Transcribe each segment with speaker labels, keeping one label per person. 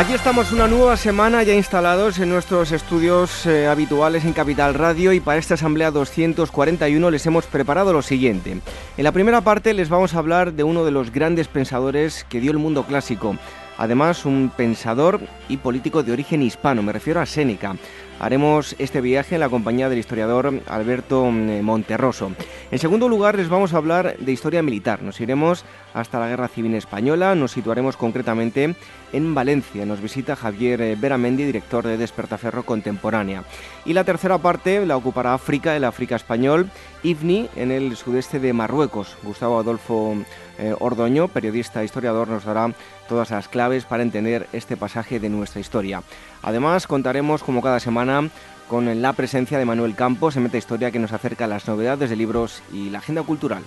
Speaker 1: Aquí estamos una nueva semana ya instalados en nuestros estudios eh, habituales en Capital Radio y para esta asamblea 241 les hemos preparado lo siguiente. En la primera parte les vamos a hablar de uno de los grandes pensadores que dio el mundo clásico, además un pensador y político de origen hispano, me refiero a Séneca. Haremos este viaje en la compañía del historiador Alberto mm, Monterroso. En segundo lugar, les vamos a hablar de historia militar. Nos iremos hasta la Guerra Civil Española, nos situaremos concretamente en Valencia. Nos visita Javier eh, Beramendi, director de Despertaferro Contemporánea. Y la tercera parte la ocupará África, el África español, IFNI, en el sudeste de Marruecos. Gustavo Adolfo eh, Ordoño, periodista e historiador, nos dará todas las claves para entender este pasaje de nuestra historia. Además, contaremos como cada semana con la presencia de Manuel Campos en Meta Historia que nos acerca a las novedades de libros y la agenda cultural.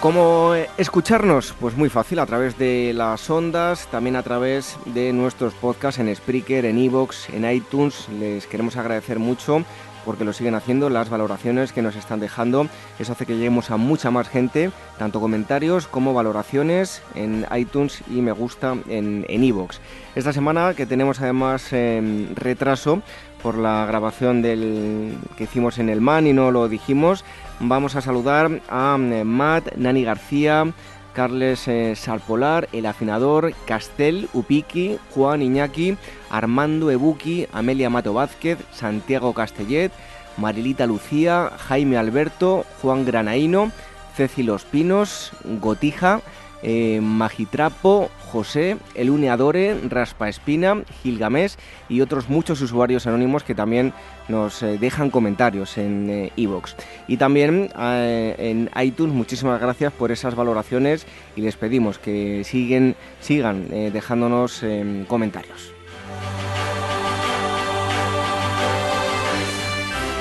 Speaker 1: ¿Cómo escucharnos? Pues muy fácil, a través de las ondas, también a través de nuestros podcasts en Spreaker, en Evox, en iTunes. Les queremos agradecer mucho porque lo siguen haciendo, las valoraciones que nos están dejando. Eso hace que lleguemos a mucha más gente, tanto comentarios como valoraciones en iTunes y me gusta en Evox. Esta semana que tenemos además em, retraso por la grabación del que hicimos en el MAN y no lo dijimos, vamos a saludar a em, Matt, Nani García, Carles eh, Salpolar, El Afinador, Castel, Upiki, Juan Iñaki, Armando Ebuki, Amelia Mato Vázquez, Santiago Castellet, Marilita Lucía, Jaime Alberto, Juan Granaíno, Ceci Los Pinos, Gotija, eh, Magitrapo, José, El Uneadore, Raspa Espina, Gilgamés y otros muchos usuarios anónimos que también nos eh, dejan comentarios en iVoox. y también eh, en iTunes, muchísimas gracias por esas valoraciones y les pedimos que siguen, sigan dejándonos comentarios.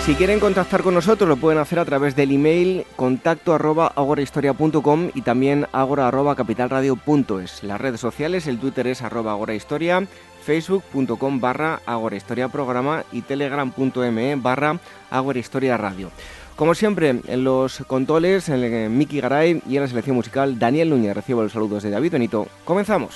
Speaker 1: Si quieren contactar con nosotros lo pueden hacer a través del email contacto arroba y también agora arroba capitalradio.es. Las redes sociales, el Twitter es arroba agorahistoria, facebook.com barra programa y telegram.me barra agorahistoria radio. Como siempre, en los controles, en Miki Garay y en la selección musical, Daniel Núñez. Recibo los saludos de David Benito. Comenzamos.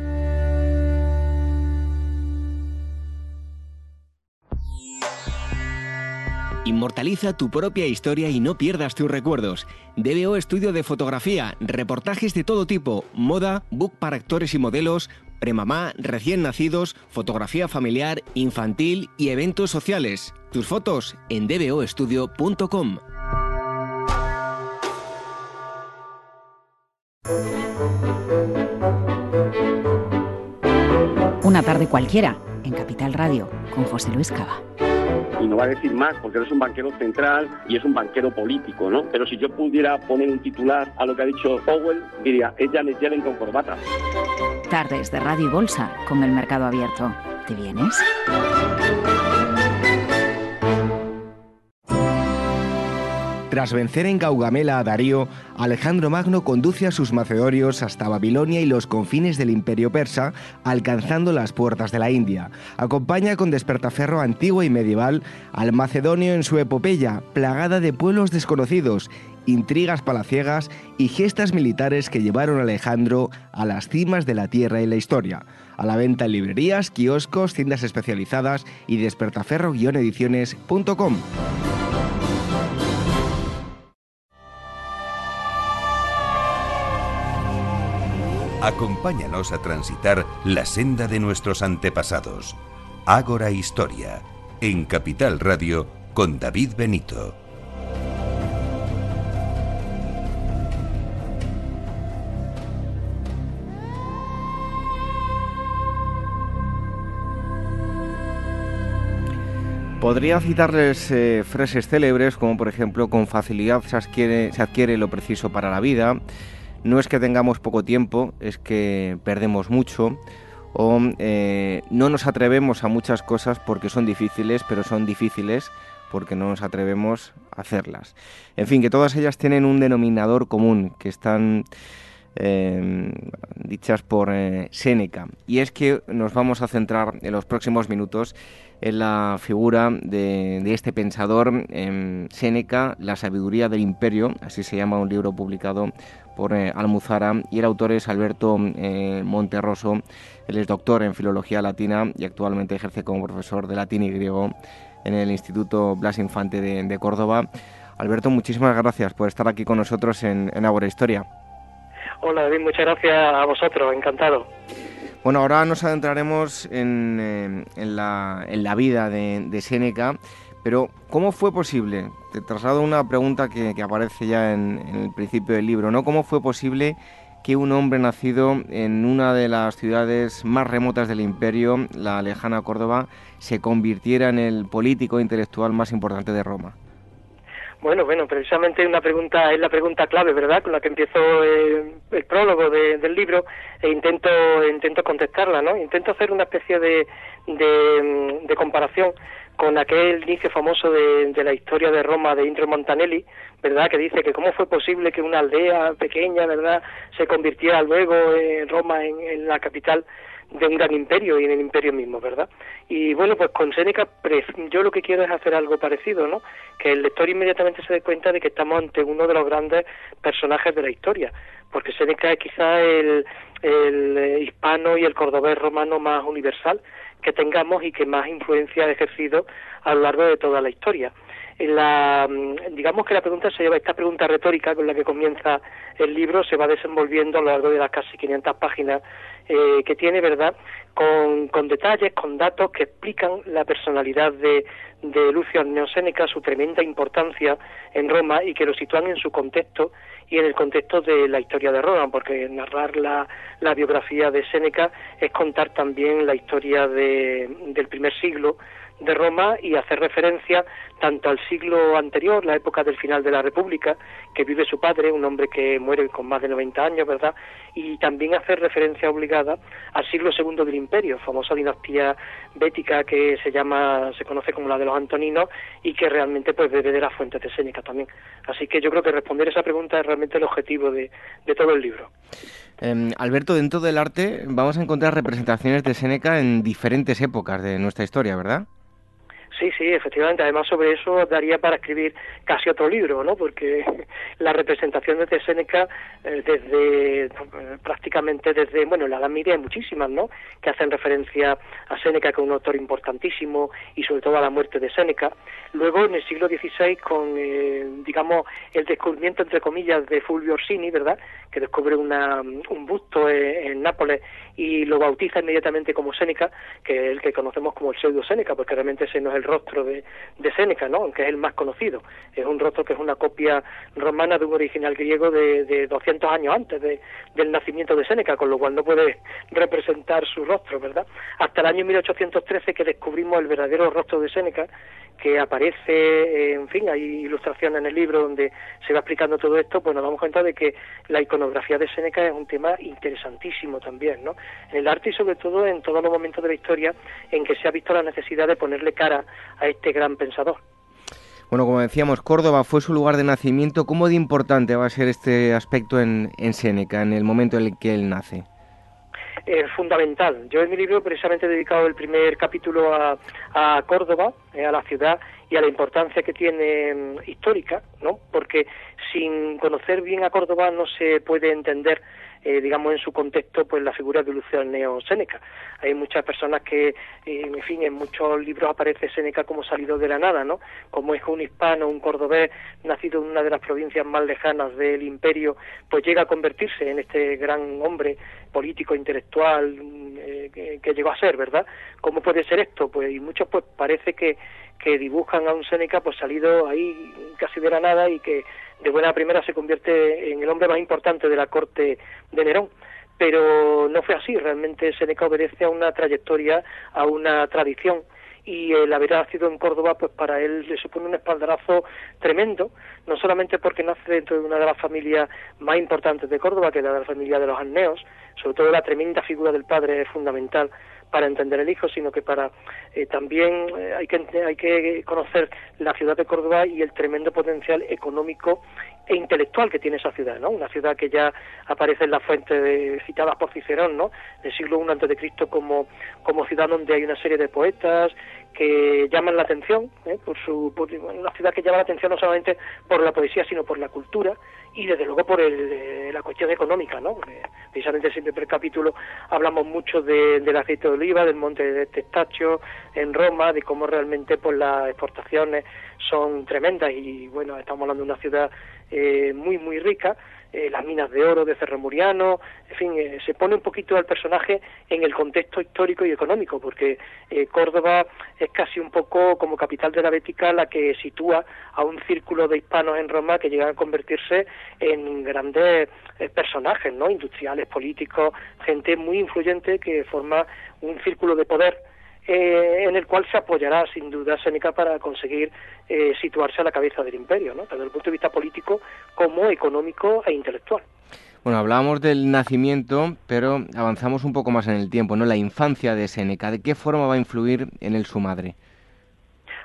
Speaker 1: Inmortaliza tu propia historia y no pierdas tus recuerdos. DBO Estudio de Fotografía, reportajes de todo tipo, moda, book para actores y modelos, premamá, recién nacidos, fotografía familiar, infantil y eventos sociales. Tus fotos en dboestudio.com.
Speaker 2: Una tarde cualquiera en Capital Radio, con José Luis Cava
Speaker 3: y no va a decir más porque él es un banquero central y es un banquero político, ¿no? Pero si yo pudiera poner un titular a lo que ha dicho Powell, diría, es Janet Yellen con corbata.
Speaker 2: Tardes de Radio y Bolsa con el mercado abierto. ¿Te vienes?
Speaker 1: Tras vencer en Gaugamela a Darío, Alejandro Magno conduce a sus macedonios hasta Babilonia y los confines del imperio persa, alcanzando las puertas de la India. Acompaña con despertaferro antiguo y medieval al macedonio en su epopeya, plagada de pueblos desconocidos, intrigas palaciegas y gestas militares que llevaron a Alejandro a las cimas de la tierra y la historia. A la venta en librerías, kioscos, tiendas especializadas y despertaferro-ediciones.com.
Speaker 4: Acompáñanos a transitar la senda de nuestros antepasados. Ágora Historia, en Capital Radio, con David Benito.
Speaker 1: Podría citarles eh, frases célebres como por ejemplo con facilidad se adquiere, se adquiere lo preciso para la vida, no es que tengamos poco tiempo, es que perdemos mucho o eh, no nos atrevemos a muchas cosas porque son difíciles, pero son difíciles porque no nos atrevemos a hacerlas. En fin, que todas ellas tienen un denominador común, que están eh, dichas por eh, Séneca. Y es que nos vamos a centrar en los próximos minutos en la figura de, este pensador, eh, Séneca, La sabiduría del imperio, así se llama un libro publicado por eh, Almuzara, y el autor es Alberto eh, Monterroso, él es doctor en filología latina y actualmente ejerce como profesor de latín y griego en el Instituto Blas Infante de, Córdoba. Alberto, muchísimas gracias por estar aquí con nosotros en, en Agora Historia.
Speaker 5: Hola David, muchas gracias a vosotros, encantado.
Speaker 1: Bueno, ahora nos adentraremos en, eh, la, vida de, de Séneca, pero ¿cómo fue posible? Te traslado una pregunta que, aparece ya en, el principio del libro, ¿no? ¿Cómo fue posible que un hombre nacido en una de las ciudades más remotas del imperio, la lejana Córdoba, se convirtiera en el político e intelectual más importante de Roma?
Speaker 5: Bueno, bueno, precisamente una pregunta es la pregunta clave, ¿verdad? Con la que empiezo el, prólogo del libro e intento intento contestarla, ¿no? Intento hacer una especie de, de, comparación con aquel inicio famoso de, la historia de Roma de Indro Montanelli, ¿verdad? Que dice que cómo fue posible que una aldea pequeña, ¿verdad?, se convirtiera luego en Roma en la capital de un gran imperio y en el imperio mismo, ¿verdad? Y bueno, pues con Séneca yo lo que quiero es hacer algo parecido, ¿no? Que el lector inmediatamente se dé cuenta de que estamos ante uno de los grandes personajes de la historia, porque Séneca es quizá el, el eh, hispano y el cordobés romano más universal que tengamos y que más influencia ha ejercido a lo largo de toda la historia. La, mm, digamos que la pregunta se lleva, esta pregunta retórica con la que comienza el libro se va desenvolviendo a lo largo de las casi 500 páginas eh, que tiene, ¿verdad? Con, con, detalles, con datos que explican la personalidad de, de Lucio Neoséneca, su tremenda importancia en Roma y que lo sitúan en su contexto y en el contexto de la historia de Roma, porque narrar la, la biografía de Séneca es contar también la historia de, del primer siglo de Roma y hacer referencia tanto al siglo anterior, la época del final de la República, que vive su padre, un hombre que muere con más de 90 años, ¿verdad? Y también hacer referencia obligada al siglo segundo del Imperio, famosa dinastía bética que se llama, se conoce como la de los Antoninos y que realmente pues bebe de las fuentes de Séneca también. Así que yo creo que responder esa pregunta es realmente el objetivo de, de todo el libro.
Speaker 1: Em, Alberto, dentro del arte vamos a encontrar representaciones de Séneca en diferentes épocas de nuestra historia, ¿verdad?
Speaker 5: Sí, sí, efectivamente. Además, sobre eso daría para escribir casi otro libro, ¿no? Porque las representaciones de Séneca, eh, desde eh, prácticamente desde, bueno, en la Edad Media hay muchísimas, ¿no? Que hacen referencia a Séneca, que es un autor importantísimo, y sobre todo a la muerte de Séneca. Luego, en el siglo XVI, con, eh, digamos, el descubrimiento, entre comillas, de Fulvio Orsini, ¿verdad? Que descubre una, un busto en, Nápoles y lo bautiza inmediatamente como Séneca, que es el que conocemos como el pseudo Séneca, porque realmente ese no es el rostro de, de Séneca, ¿no? aunque es el más conocido. Es un rostro que es una copia romana de un original griego de, de 200 años antes de, del nacimiento de Séneca, con lo cual no puede representar su rostro, ¿verdad? Hasta el año 1813 que descubrimos el verdadero rostro de Séneca, que aparece, en fin, hay ilustraciones en el libro donde se va explicando todo esto, pues nos damos cuenta de que la iconografía de Séneca es un tema interesantísimo también, ¿no? En el arte y sobre todo en todos los momentos de la historia en que se ha visto la necesidad de ponerle cara a este gran pensador.
Speaker 1: Bueno, como decíamos, Córdoba fue su lugar de nacimiento. ¿Cómo de importante va a ser este aspecto en, en Séneca, en el momento en el que él nace?
Speaker 5: Eh, fundamental. Yo en mi libro precisamente he dedicado el primer capítulo a, a Córdoba, eh, a la ciudad y a la importancia que tiene mm, histórica, ¿no? Porque sin conocer bien a Córdoba no se puede entender eh, digamos, en su contexto, pues la figura de Luciano Séneca. Hay muchas personas que, eh, en fin, en muchos libros aparece Séneca como salido de la nada, ¿no? Como es un hispano, un cordobés, nacido en una de las provincias más lejanas del imperio, pues llega a convertirse en este gran hombre político, intelectual, eh, que, que, llegó a ser, ¿verdad? ¿Cómo puede ser esto? Pues y muchos pues parece que, que dibujan a un Séneca pues salido ahí casi de la nada y que de buena primera se convierte en el hombre más importante de la corte de Nerón. Pero no fue así, realmente Seneca obedece a una trayectoria, a una tradición y el haber nacido en Córdoba, pues para él le supone un espaldarazo tremendo, no solamente porque nace dentro de una de las familias más importantes de Córdoba, que es la familia de los Anneos, sobre todo la tremenda figura del padre es fundamental para entender el hijo, sino que para eh, también eh, hay que hay que conocer la ciudad de Córdoba y el tremendo potencial económico e intelectual que tiene esa ciudad, ¿no? Una ciudad que ya aparece en las fuentes de, citadas por Cicerón, ¿no? Del siglo I antes de Cristo como como ciudad donde hay una serie de poetas que llaman la atención, ¿eh? por su una ciudad que llama la atención no solamente por la poesía sino por la cultura y desde luego por el, eh, la cuestión económica, ¿no? precisamente siempre en el capítulo hablamos mucho de, del aceite de oliva, del monte de Testacho en Roma, de cómo realmente pues las exportaciones son tremendas y bueno, estamos hablando de una ciudad eh, muy muy rica eh, las minas de oro de Cerro Muriano, en fin, eh, se pone un poquito al personaje en el contexto histórico y económico, porque eh, Córdoba es casi un poco como capital de la Bética la que sitúa a un círculo de hispanos en Roma que llegan a convertirse en grandes personajes, ¿no? Industriales, políticos, gente muy influyente que forma un círculo de poder eh, en el cual se apoyará sin duda Seneca para conseguir eh, situarse a la cabeza del imperio, ¿no? tanto desde el punto de vista político como económico e intelectual.
Speaker 1: Bueno, hablábamos del nacimiento, pero avanzamos un poco más en el tiempo, ¿no? La infancia de Seneca, ¿de qué forma va a influir en él su madre?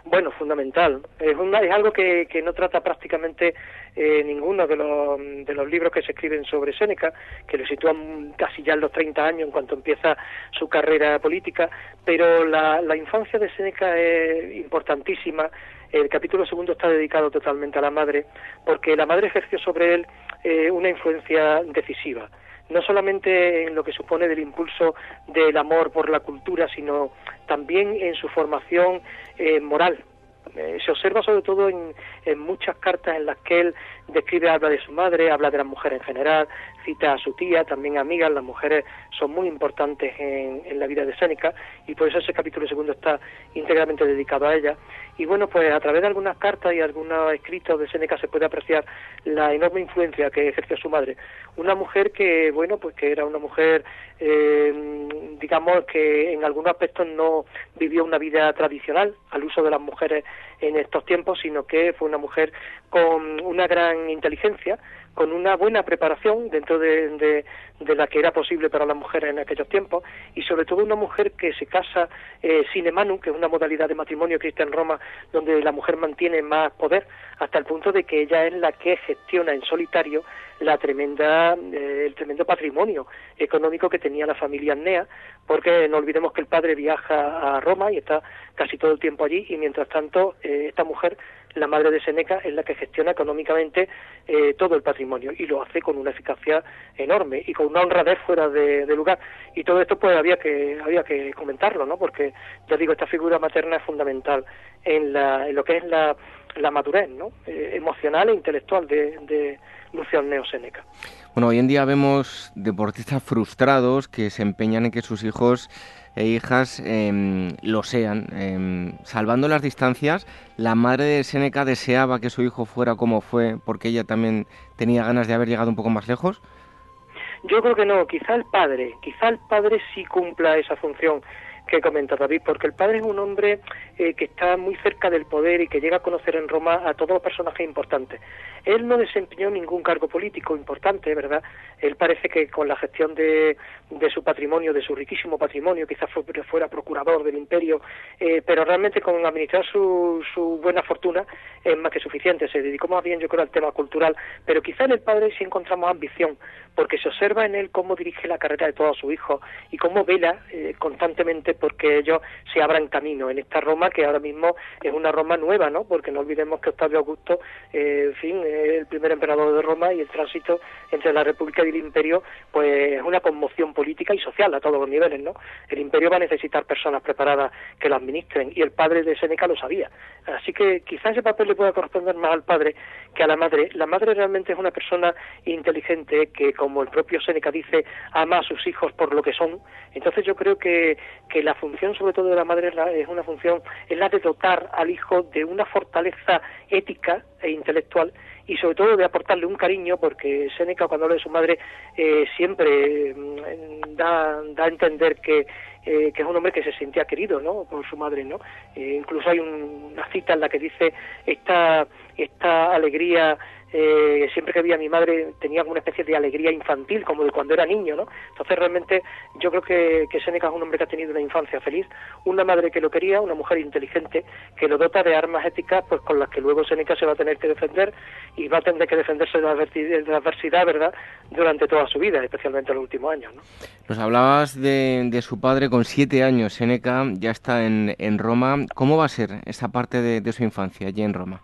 Speaker 5: Bueno, fundamental. Es, una, es algo que, que, no trata prácticamente eh, ninguno de los, de los libros que se escriben sobre Séneca, que lo sitúan casi ya en los 30 años en cuanto empieza su carrera política, pero la, la infancia de Séneca es importantísima. El capítulo segundo está dedicado totalmente a la madre, porque la madre ejerció sobre él eh, una influencia decisiva no solamente en lo que supone del impulso del amor por la cultura, sino también en su formación eh, moral. Eh, se observa sobre todo en, en, muchas cartas en las que él describe, habla de su madre, habla de las mujeres en general, cita a su tía, también amigas, las mujeres son muy importantes en, en la vida de Séneca y por eso ese capítulo segundo está íntegramente dedicado a ella. Y bueno, pues a través de algunas cartas y algunos escritos de Séneca se puede apreciar la enorme influencia que ejerció su madre. Una mujer que, bueno, pues que era una mujer, eh, digamos, que en algunos aspectos no vivió una vida tradicional al uso de las mujeres en estos tiempos, sino que fue una mujer con una gran inteligencia, con una buena preparación dentro de, de, la que era posible para las mujeres en aquellos tiempos y sobre todo una mujer que se casa eh, sine manu, que es una modalidad de matrimonio que en Roma donde la mujer mantiene más poder hasta el punto de que ella es la que gestiona en solitario la tremenda eh, el tremendo patrimonio económico que tenía la familia Annea porque no olvidemos que el padre viaja a Roma y está casi todo el tiempo allí y mientras tanto eh, esta mujer la madre de Seneca es la que gestiona económicamente eh, todo el patrimonio y lo hace con una eficacia enorme y con una honradez fuera de, de, lugar. Y todo esto pues había que había que comentarlo no porque ya digo esta figura materna es fundamental en, la, en lo que es la, la madurez no eh, emocional e intelectual de, de, Neo Seneca.
Speaker 1: Bueno, hoy en día vemos deportistas frustrados que se empeñan en que sus hijos e hijas em, lo sean. Em, salvando las distancias, la madre de Seneca deseaba que su hijo fuera como fue porque ella también tenía ganas de haber llegado un poco más lejos.
Speaker 5: Yo creo que no, quizá el padre, quizá el padre sí cumpla esa función que comenta David, porque el padre es un hombre eh, que está muy cerca del poder y que llega a conocer en Roma a todos los personajes importantes. Él no desempeñó ningún cargo político importante, ¿verdad? Él parece que con la gestión de, de su patrimonio, de su riquísimo patrimonio, quizás fuera procurador del imperio, eh, pero realmente con administrar su, su buena fortuna es más que suficiente. Se dedicó más bien, yo creo, al tema cultural, pero quizá en el padre sí encontramos ambición, porque se observa en él cómo dirige la carrera de todos sus hijos y cómo vela eh, constantemente porque ellos se abran camino en esta Roma que ahora mismo es una Roma nueva, ¿no? Porque no olvidemos que Octavio Augusto, eh, en fin, es el primer emperador de Roma y el tránsito entre la República y el Imperio, pues es una conmoción política y social a todos los niveles, ¿no? El Imperio va a necesitar personas preparadas que lo administren y el padre de Seneca lo sabía. Así que quizás ese papel le pueda corresponder más al padre que a la madre. La madre realmente es una persona inteligente que, como el propio Seneca dice, ama a sus hijos por lo que son. Entonces yo creo que, que la función sobre todo de la madre es, una función, es la de dotar al hijo de una fortaleza ética e intelectual y sobre todo de aportarle un cariño porque Seneca cuando habla de su madre eh, siempre mm, da, da a entender que, eh, que es un hombre que se sentía querido ¿no? por su madre no eh, incluso hay una cita en la que dice esta esta alegría eh, siempre que veía a mi madre tenía una especie de alegría infantil, como de cuando era niño, ¿no? Entonces realmente yo creo que, que Seneca es un hombre que ha tenido una infancia feliz, una madre que lo quería, una mujer inteligente, que lo dota de armas éticas pues con las que luego Seneca se va a tener que defender y va a tener que defenderse de la, adversidad, ¿verdad?, durante toda su vida, especialmente en los últimos años, ¿no?
Speaker 1: Nos hablabas de, de su padre con siete años, Seneca ya está en, Roma. ¿Cómo va a ser esa parte de su infancia allí en Roma?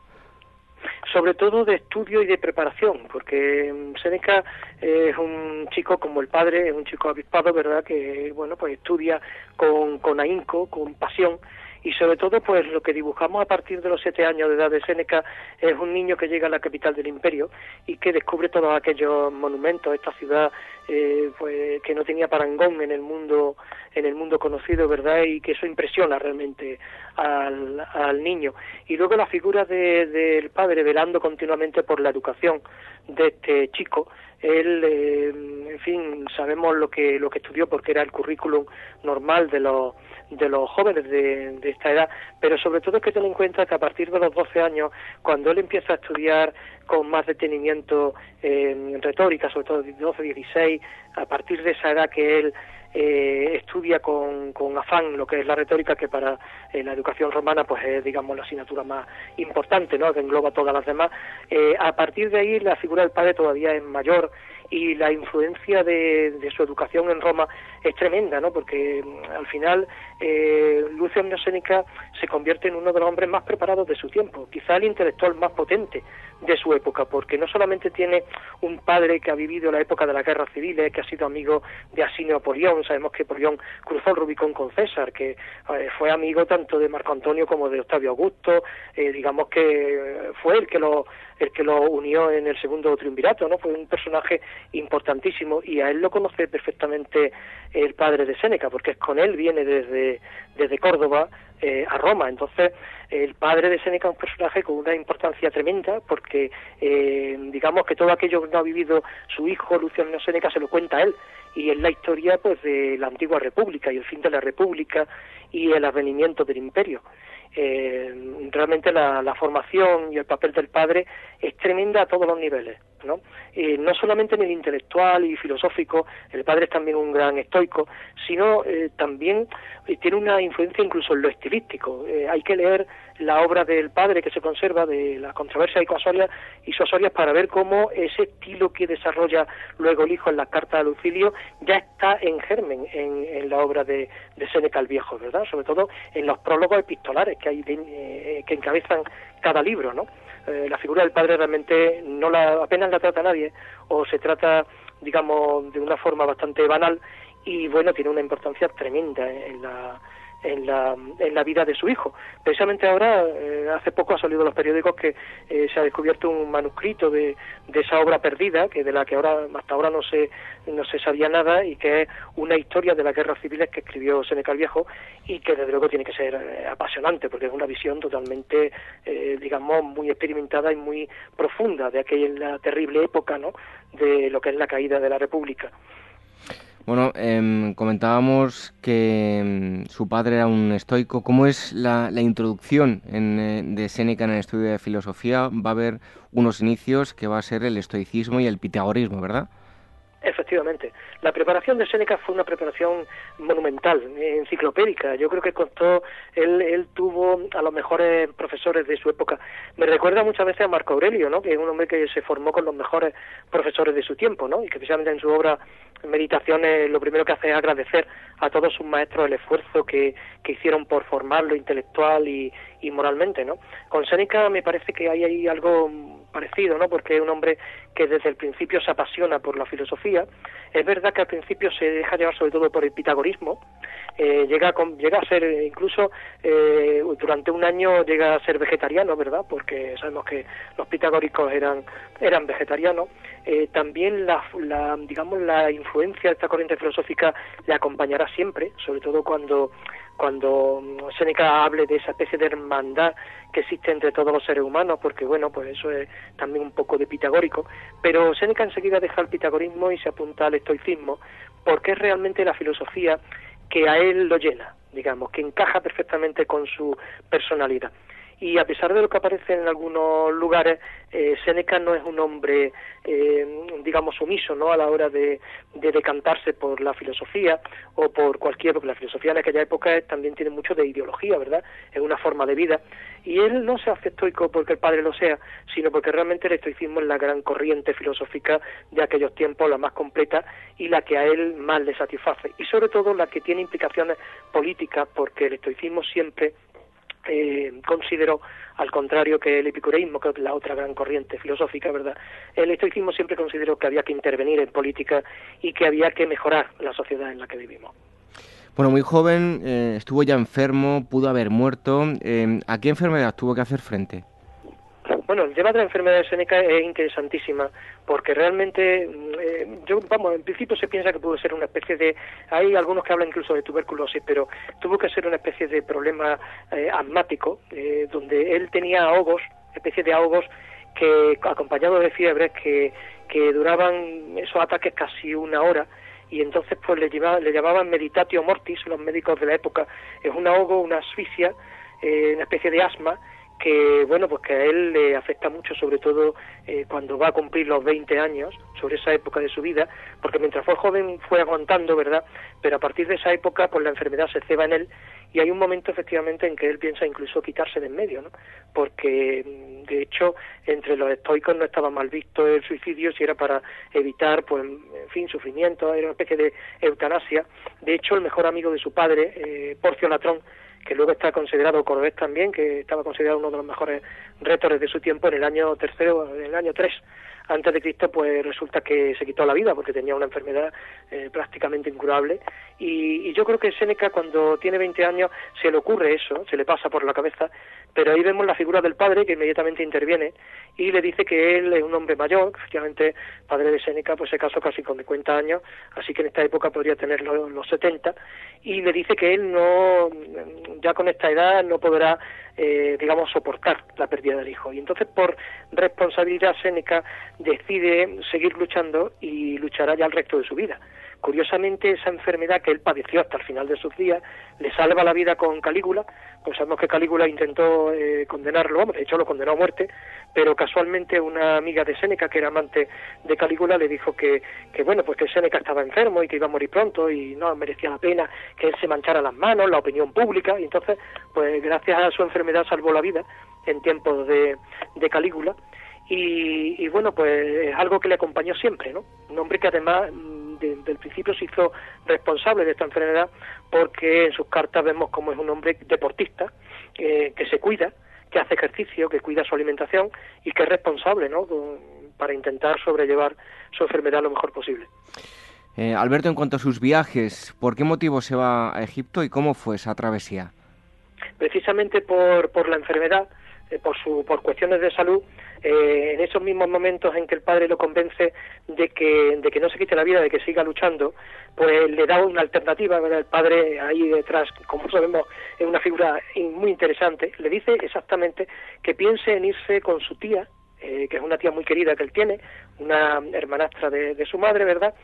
Speaker 5: Sobre todo de estudio y de preparación, porque mm, Seneca es un chico como el padre, es un chico avispado, ¿verdad?, que, bueno, pues estudia con, con ahínco, con pasión, y sobre todo pues lo que dibujamos a partir de los siete años de edad de Séneca es un niño que llega a la capital del imperio y que descubre todos aquellos monumentos, esta ciudad eh, pues que no tenía parangón en el mundo en el mundo conocido, ¿verdad? Y que eso impresiona realmente al, al niño. Y luego la figura del padre velando continuamente por la educación de este chico, él, eh, en fin, sabemos lo que lo que estudió porque era el currículum normal de los de los jóvenes de, esta edad, pero sobre todo es que tener en cuenta que a partir de los 12 años, cuando él empieza a estudiar con más detenimiento en retórica, sobre todo de 12, 16, a partir de esa edad que él eh, estudia con, con, afán lo que es la retórica, que para eh, la educación romana pues es, digamos, la asignatura más importante, ¿no?, que engloba todas las demás. Eh, a partir de ahí la figura del padre todavía es mayor y la influencia de, su educación en Roma es tremenda, ¿no? Porque mm, al final eh, Lucio Neosénica se convierte en uno de los hombres más preparados de su tiempo, quizá el intelectual más potente de su época, porque no solamente tiene un padre que ha vivido la época de las guerras civiles, que ha sido amigo de Asinio Polión, sabemos que Polión cruzó el Rubicón con César, que eh, fue amigo tanto de Marco Antonio como de Octavio Augusto, eh, digamos que fue el que lo el que lo unió en el segundo triunvirato, ¿no? Fue un personaje importantísimo y a él lo conoce perfectamente el padre de Séneca, porque es con él viene desde, desde Córdoba eh, a Roma. Entonces, el padre de Séneca es un personaje con una importancia tremenda, porque eh, digamos que todo aquello que no ha vivido su hijo Luciano Séneca se lo cuenta a él, y es la historia pues de la antigua república y el fin de la república y el advenimiento del imperio. Realmente la, formación y el papel del padre es tremenda a todos los niveles, ¿no? No solamente en el intelectual y filosófico, el padre es también un gran estoico, sino eh, también eh, tiene una influencia incluso en lo estilístico. Eh, hay que leer la obra del padre que se conserva de la controversia y Sosorias para ver cómo ese estilo que desarrolla luego el hijo en la carta de Lucilio ya está en germen en, la obra de, de Seneca el Viejo, ¿verdad? Sobre todo en los prólogos epistolares que hay eh, que encabezan cada libro, ¿no? la figura del padre realmente no la apenas la trata nadie o se trata digamos de una forma bastante banal y bueno, tiene una importancia tremenda en la, en la, en la vida de su hijo. Precisamente ahora, eh, hace poco ha salido en los periódicos que eh, se ha descubierto un manuscrito de, de, esa obra perdida, que de la que ahora hasta ahora no se, no se sabía nada y que es una historia de las guerras civiles que escribió Seneca el Viejo y que desde luego tiene que ser eh, apasionante porque es una visión totalmente, digamos, muy experimentada y muy profunda de aquella terrible época, ¿no?, de lo que es la caída de la República.
Speaker 1: Bueno, em, comentábamos que em, su padre era un estoico. ¿Cómo es la, introducción eh, de Séneca en el estudio de filosofía? Va a haber unos inicios que va a ser el estoicismo y el pitagorismo, ¿verdad?
Speaker 5: Efectivamente. La preparación de Séneca fue una preparación monumental, enciclopédica. Yo creo que costó, él, él tuvo a los mejores profesores de su época. Me recuerda muchas veces a Marco Aurelio, ¿no? que es un hombre que se formó con los mejores profesores de su tiempo, ¿no? y que precisamente en su obra Meditaciones lo primero que hace es agradecer a todos sus maestros el esfuerzo que, que hicieron por formarlo intelectual y, y moralmente. ¿no? Con Séneca me parece que hay ahí algo parecido, ¿no? Porque es un hombre que desde el principio se apasiona por la filosofía. Es verdad que al principio se deja llevar sobre todo por el pitagorismo. Eh, llega, a, llega a ser incluso eh, durante un año llega a ser vegetariano, ¿verdad? Porque sabemos que los pitagóricos eran eran vegetarianos. Eh, también la, la digamos la influencia de esta corriente filosófica le acompañará siempre, sobre todo cuando cuando Seneca hable de esa especie de hermandad que existe entre todos los seres humanos, porque bueno, pues eso es también un poco de pitagórico, pero Seneca enseguida deja el pitagorismo y se apunta al estoicismo, porque es realmente la filosofía que a él lo llena, digamos, que encaja perfectamente con su personalidad y a pesar de lo que aparece en algunos lugares, eh, Séneca no es un hombre, eh, digamos, sumiso ¿no? a la hora de, decantarse por la filosofía o por cualquier, porque la filosofía en aquella época también tiene mucho de ideología, ¿verdad? Es una forma de vida. Y él no se hace estoico porque el padre lo sea, sino porque realmente el estoicismo es la gran corriente filosófica de aquellos tiempos, la más completa y la que a él más le satisface. Y sobre todo la que tiene implicaciones políticas, porque el estoicismo siempre eh, consideró, al contrario que el epicureísmo, que es la otra gran corriente filosófica, ¿verdad? El estoicismo siempre consideró que había que intervenir en política y que había que mejorar la sociedad en la que vivimos.
Speaker 1: Bueno, muy joven, eh, estuvo ya enfermo, pudo haber muerto. Eh, ¿A qué enfermedad tuvo que hacer frente?
Speaker 5: Bueno, el tema de la enfermedad de Seneca es interesantísima porque realmente, mm, eh, yo, vamos, en principio se piensa que pudo ser una especie de, hay algunos que hablan incluso de tuberculosis, pero tuvo que ser una especie de problema eh, asmático, eh, donde él tenía ahogos, especie de ahogos que acompañados de fiebres que, que duraban esos ataques casi una hora y entonces pues le, llevaba, le llamaban meditatio mortis los médicos de la época, es un ahogo, una asfixia, una especie de asma que bueno pues que a él le afecta mucho sobre todo eh, cuando va a cumplir los 20 años sobre esa época de su vida porque mientras fue joven fue aguantando verdad pero a partir de esa época pues la enfermedad se ceba en él y hay un momento efectivamente en que él piensa incluso quitarse de en medio no porque mm, de hecho entre los estoicos no estaba mal visto el suicidio si era para evitar pues en fin sufrimiento era una especie de eutanasia. De hecho el mejor amigo de su padre eh, Porcio Latrón que luego está considerado Cordés también, que estaba considerado uno de los mejores retores de su tiempo en el año tercero, en el año 3 antes de Cristo, pues resulta que se quitó la vida porque tenía una enfermedad eh, prácticamente incurable. Y, y, yo creo que Séneca, cuando tiene 20 años, se le ocurre eso, se le pasa por la cabeza, pero ahí vemos la figura del padre que inmediatamente interviene y le dice que él es un hombre mayor, efectivamente, padre de Séneca, pues se casó casi con 50 años, así que en esta época podría tener los, los 70, y le dice que él no, ya con esta edad no podrá, eh, digamos, soportar la pérdida del hijo. Y entonces, por responsabilidad, Séneca decide seguir luchando y luchará ya el resto de su vida. Curiosamente, esa enfermedad que él padeció hasta el final de sus días le salva la vida con Calígula, pues sabemos que Calígula intentó eh, condenarlo, de hecho lo condenó a muerte, pero casualmente una amiga de Séneca, que era amante de Calígula, le dijo que, que bueno, pues que Séneca estaba enfermo y que iba a morir pronto y no merecía la pena que él se manchara las manos, la opinión pública, y entonces, pues gracias a su enfermedad salvó la vida en tiempos de, de Calígula. Y, y, bueno, pues es algo que le acompañó siempre, ¿no? Un hombre que además desde el principio se hizo responsable de esta enfermedad porque en sus cartas vemos como es un hombre deportista, que se cuida, que hace ejercicio, que cuida su alimentación y que es responsable ¿no? para intentar sobrellevar su enfermedad lo mejor posible.
Speaker 1: Eh, Alberto, en cuanto a sus viajes, ¿por qué motivo se va a Egipto y cómo fue esa travesía?
Speaker 5: Precisamente por, por la enfermedad, eh, por, su, por cuestiones de salud, eh, en esos mismos momentos en que el padre lo convence de que, de que no se quite la vida, de que siga luchando, pues le da una alternativa, el padre ahí detrás, como sabemos, es una figura muy interesante, le dice exactamente que piense en irse con su tía, eh, que es una tía muy querida que él tiene, una hermanastra de, de su madre, ¿verdad?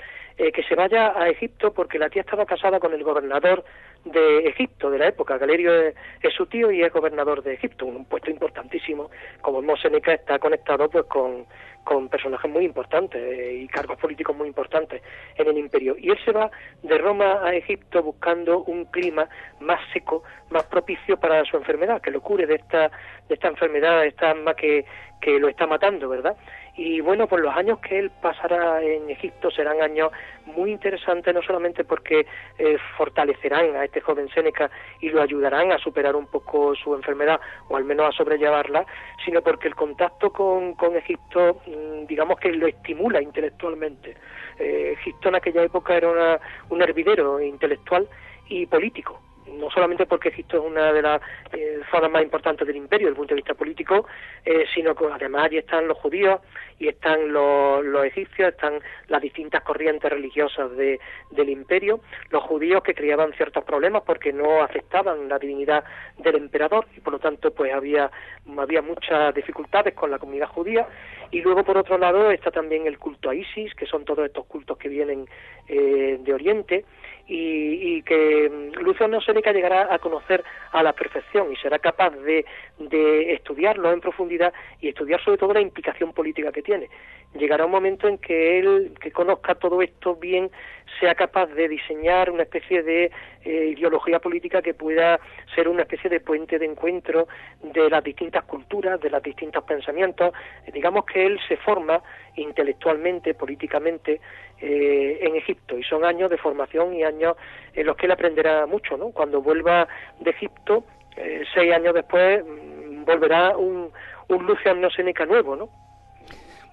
Speaker 5: Eh, que se vaya a Egipto porque la tía estaba casada con el gobernador de Egipto de la época. Galerio es, su tío y es gobernador de Egipto, un puesto importantísimo. Como Mosenica está conectado pues con, con personajes muy importantes eh, y cargos políticos muy importantes en el imperio. Y él se va de Roma a Egipto buscando un clima más seco, más propicio para su enfermedad, que lo cure de esta, de esta enfermedad, de esta alma que, que lo está matando, ¿verdad? Y bueno, pues los años que él pasará en Egipto serán años muy interesantes, no solamente porque eh, fortalecerán a este joven Séneca y lo ayudarán a superar un poco su enfermedad o al menos a sobrellevarla, sino porque el contacto con, con Egipto, mm, digamos que lo estimula intelectualmente. Eh, Egipto en aquella época era un hervidero intelectual y político no solamente porque Egipto es una de las eh, zonas más importantes del imperio desde el punto de vista político, eh, sino que además allí están los judíos y están los, egipcios, están las distintas corrientes religiosas de, del imperio, los judíos que creaban ciertos problemas porque no aceptaban la divinidad del emperador y por lo tanto pues había, había muchas dificultades con la comunidad judía. Y luego por otro lado está también el culto a Isis, que son todos estos cultos que vienen eh, de Oriente y, que mm, Luciano Seneca llegará a conocer a la perfección y será capaz de, de estudiarlo en profundidad y estudiar sobre todo la implicación política que tiene. Llegará un momento en que él, que conozca todo esto bien, sea capaz de diseñar una especie de eh, ideología política que pueda ser una especie de puente de encuentro de las distintas culturas, de los distintos pensamientos. digamos que él se forma intelectualmente, políticamente, eh, en Egipto y son años de formación y años en los que él aprenderá mucho, ¿no? Cuando vuelva de Egipto, eh, seis años después, mm, volverá un, un Luciano Seneca nuevo, ¿no?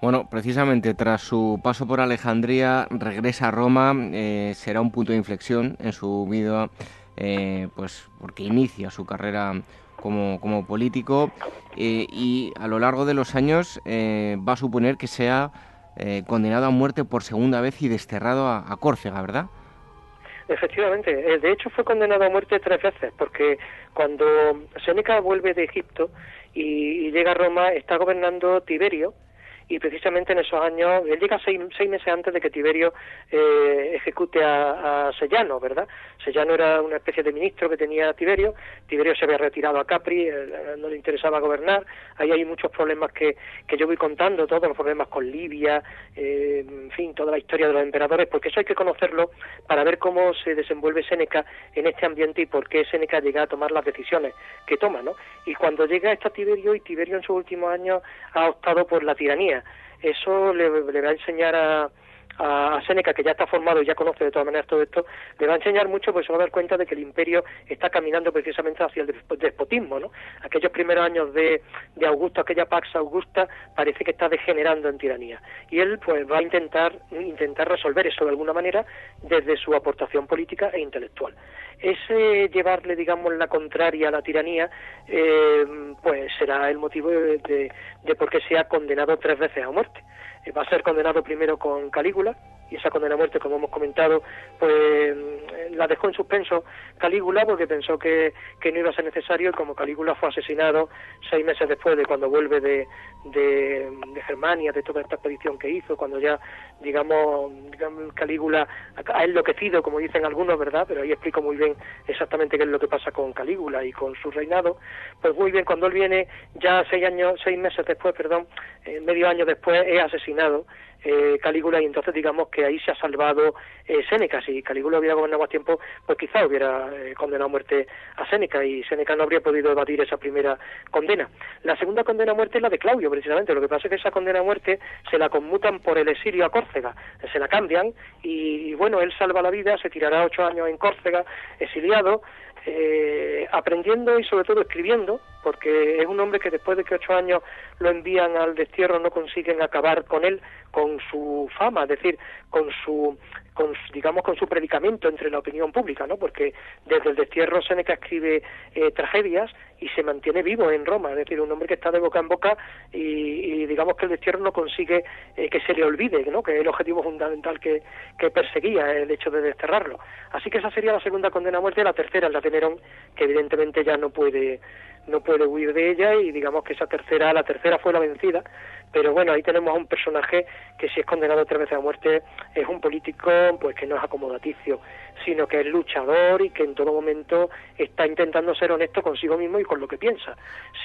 Speaker 1: Bueno, precisamente tras su paso por Alejandría, regresa a Roma, eh, será un punto de inflexión en su vida, pues porque inicia su carrera como, como político y a lo largo de los años va a suponer que sea condenado a muerte por segunda vez y desterrado a, Córcega, ¿verdad?
Speaker 5: Efectivamente, de hecho fue condenado a muerte tres veces, porque cuando Séneca vuelve de Egipto y llega a Roma, está gobernando Tiberio, y precisamente en esos años, él llega seis, meses antes de que Tiberio eh, ejecute a, Sellano, ¿verdad? Sellano era una especie de ministro que tenía Tiberio, Tiberio se había retirado a Capri, no le interesaba gobernar, ahí hay muchos problemas que, yo voy contando, todos los problemas con Libia, eh, en fin, toda la historia de los emperadores, porque eso hay que conocerlo para ver cómo se desenvuelve Séneca en este ambiente y por qué Séneca llega a tomar las decisiones que toma, ¿no? Y cuando llega a Tiberio, y Tiberio en sus últimos años ha optado por la tiranía, eso le, va a enseñar a, a Seneca, que ya está formado y ya conoce de todas maneras todo esto, le va a enseñar mucho, pues se va a dar cuenta de que el imperio está caminando precisamente hacia el despotismo, ¿no? Aquellos primeros años de, de Augusto, aquella Pax Augusta, parece que está degenerando en tiranía. Y él, pues, va a intentar, intentar resolver eso de alguna manera desde su aportación política e intelectual. Ese llevarle, digamos, la contraria a la tiranía, eh, pues será el motivo de, de, de por qué se ha condenado tres veces a muerte va a ser condenado primero con Calígula, y esa condena a muerte, como hemos comentado, pues mm, la dejó en suspenso Calígula porque pensó que, que no iba a ser necesario y como Calígula fue asesinado seis meses después de cuando vuelve de, de, Germania, de toda esta expedición que hizo, cuando ya, digamos, digamos, Calígula ha enloquecido, como dicen algunos, ¿verdad? Pero ahí explico muy bien exactamente qué es lo que pasa con Calígula y con su reinado. Pues muy bien, cuando él viene ya seis años, seis meses después, perdón, eh, medio año después, es asesinado asesinado eh, Calígula y entonces digamos que ahí se ha salvado eh, Séneca. Si Calígula hubiera gobernado más tiempo, pues quizá hubiera eh, condenado a muerte a Séneca y Séneca no habría podido evadir esa primera condena. La segunda condena a muerte es la de Claudio, precisamente. Lo que pasa es que esa condena a muerte se la conmutan por el exilio a Córcega, se la cambian y, bueno, él salva la vida, se tirará ocho años en Córcega, exiliado, eh, aprendiendo y sobre todo escribiendo, porque es un hombre que después de que ocho años lo envían al destierro no consiguen acabar con él, con su fama, es decir, con su con, digamos, con su predicamento entre la opinión pública, ¿no? Porque desde el destierro Seneca escribe eh, tragedias y se mantiene vivo en Roma, es decir, un hombre que está de boca en boca y, digamos que el destierro no consigue eh, que se le olvide, ¿no? Que es el objetivo fundamental que, que perseguía el hecho de desterrarlo. Así que esa sería la segunda condena a muerte, la tercera la de que evidentemente ya no puede no puede huir de ella y digamos que esa tercera, la tercera fue la vencida, pero bueno, ahí tenemos a un personaje que si es condenado tres veces a muerte es un político pues que no es acomodaticio, sino que es luchador y que en todo momento está intentando ser honesto consigo mismo y con lo que piensa.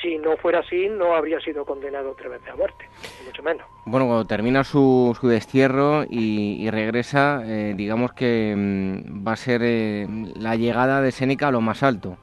Speaker 5: Si no fuera así, no habría sido condenado tres veces a muerte, mucho menos.
Speaker 1: Bueno, cuando termina su, su destierro y, regresa, eh, digamos que mm, va a ser eh, la llegada de Séneca a lo más alto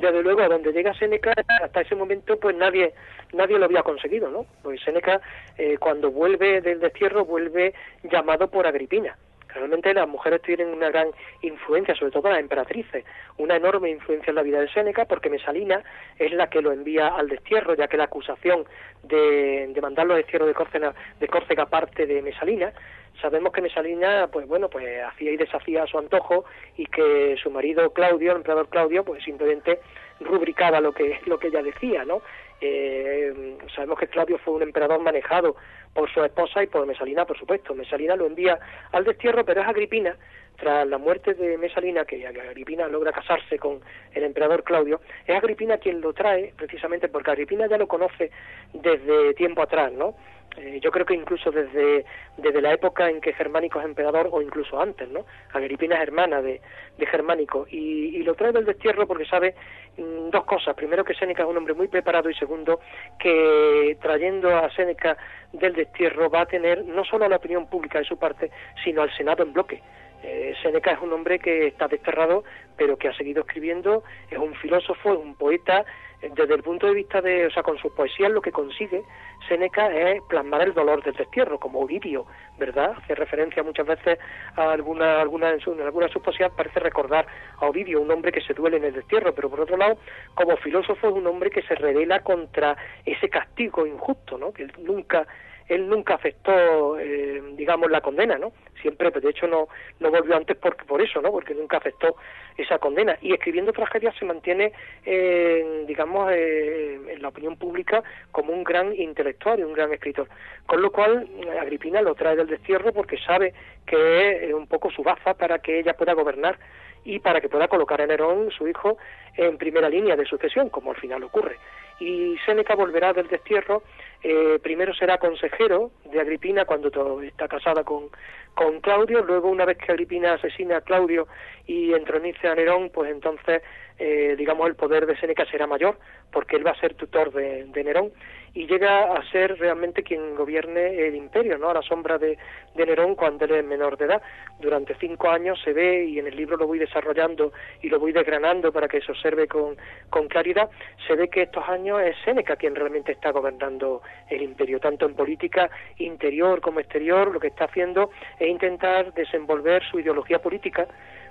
Speaker 5: desde luego a donde llega Seneca hasta ese momento pues nadie nadie lo había conseguido no pues Seneca eh, cuando vuelve del destierro vuelve llamado por Agripina. Realmente las mujeres tienen una gran influencia sobre todo las emperatrices una enorme influencia en la vida de Seneca porque Mesalina es la que lo envía al destierro ya que la acusación de, de mandarlo al destierro de Córcega, de Córcega parte de Mesalina. Sabemos que Mesalina, pues bueno, pues hacía y deshacía a su antojo y que su marido Claudio, el emperador Claudio, pues simplemente rubricaba lo que lo que ella decía, ¿no? Eh, sabemos que Claudio fue un emperador manejado por su esposa y por Mesalina, por supuesto. Mesalina lo envía al destierro, pero es Agripina, tras la muerte de Mesalina, que Agripina logra casarse con el emperador Claudio, es Agripina quien lo trae, precisamente porque Agripina ya lo conoce desde tiempo atrás, ¿no? Eh, yo creo que incluso desde, desde la época en que Germánico es emperador o incluso antes, ¿no? Agripina es hermana de, de Germánico y, lo trae del destierro porque sabe mm, dos cosas. Primero que Séneca es un hombre muy preparado y segundo que trayendo a Séneca del destierro va a tener no solo la opinión pública de su parte, sino al Senado en bloque. Eh, Séneca es un hombre que está desterrado, pero que ha seguido escribiendo, es un filósofo, es un poeta, desde el punto de vista de, o sea, con su poesía lo que consigue Séneca es plasmar el dolor del destierro, como Ovidio, ¿verdad? Hace referencia muchas veces a alguna, alguna en, su, en alguna de sus poesías parece recordar a Ovidio, un hombre que se duele en el destierro, pero por otro lado, como filósofo es un hombre que se revela contra ese castigo injusto, ¿no? Que nunca él nunca aceptó, eh, digamos, la condena, ¿no? Siempre, de hecho no, volvió antes por, por eso, ¿no? Porque nunca aceptó esa condena. Y escribiendo tragedias se mantiene, eh, digamos, eh, en la opinión pública como un gran intelectual y un gran escritor. Con lo cual, Agripina lo trae del destierro porque sabe que es un poco su baza para que ella pueda gobernar y para que pueda colocar a Nerón, su hijo, en primera línea de sucesión, como al final ocurre. Y Séneca volverá del destierro eh, primero será consejero de Agripina cuando está casada con, con Claudio, luego una vez que Agripina asesina a Claudio y entronice a Nerón, pues entonces, eh, digamos, el poder de Séneca será mayor, porque él va a ser tutor de, Nerón, y llega a ser realmente quien gobierne el imperio, ¿no? A la sombra de, de, Nerón cuando él es menor de edad. Durante cinco años se ve, y en el libro lo voy desarrollando y lo voy desgranando para que se observe con, con claridad, se ve que estos años es Séneca quien realmente está gobernando el imperio, tanto en política interior como exterior, lo que está haciendo es intentar desenvolver su ideología política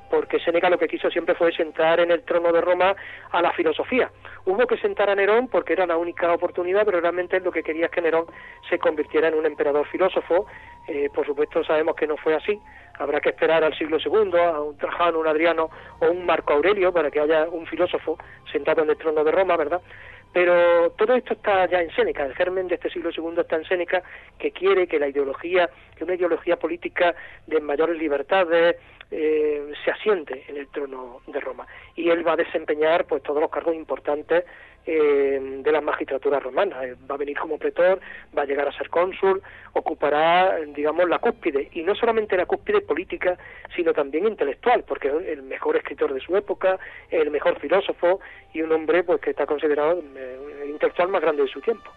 Speaker 5: porque Séneca lo que quiso siempre fue sentar en el trono de Roma a la filosofía. Hubo que sentar a Nerón porque era la única oportunidad, pero realmente lo que quería es que Nerón se convirtiera en un emperador filósofo. Eh, por supuesto sabemos que no fue así. Habrá que esperar al siglo II, a un Trajano, un Adriano o un Marco Aurelio para que haya un filósofo sentado en el trono de Roma, ¿verdad? Pero todo esto está ya en Séneca, el germen de este siglo II está en Séneca, que quiere que la ideología, que una ideología política de mayores libertades eh, se asiente en el trono de Roma. Y él va a desempeñar pues todos los cargos importantes eh, de la magistratura romana. Eh, va a venir como pretor, va a llegar a ser cónsul, ocupará, digamos, la cúspide, y no solamente la cúspide política, sino también intelectual, porque es el mejor escritor de su época, el mejor filósofo y un hombre pues que está considerado eh, el intelectual más grande de su tiempo.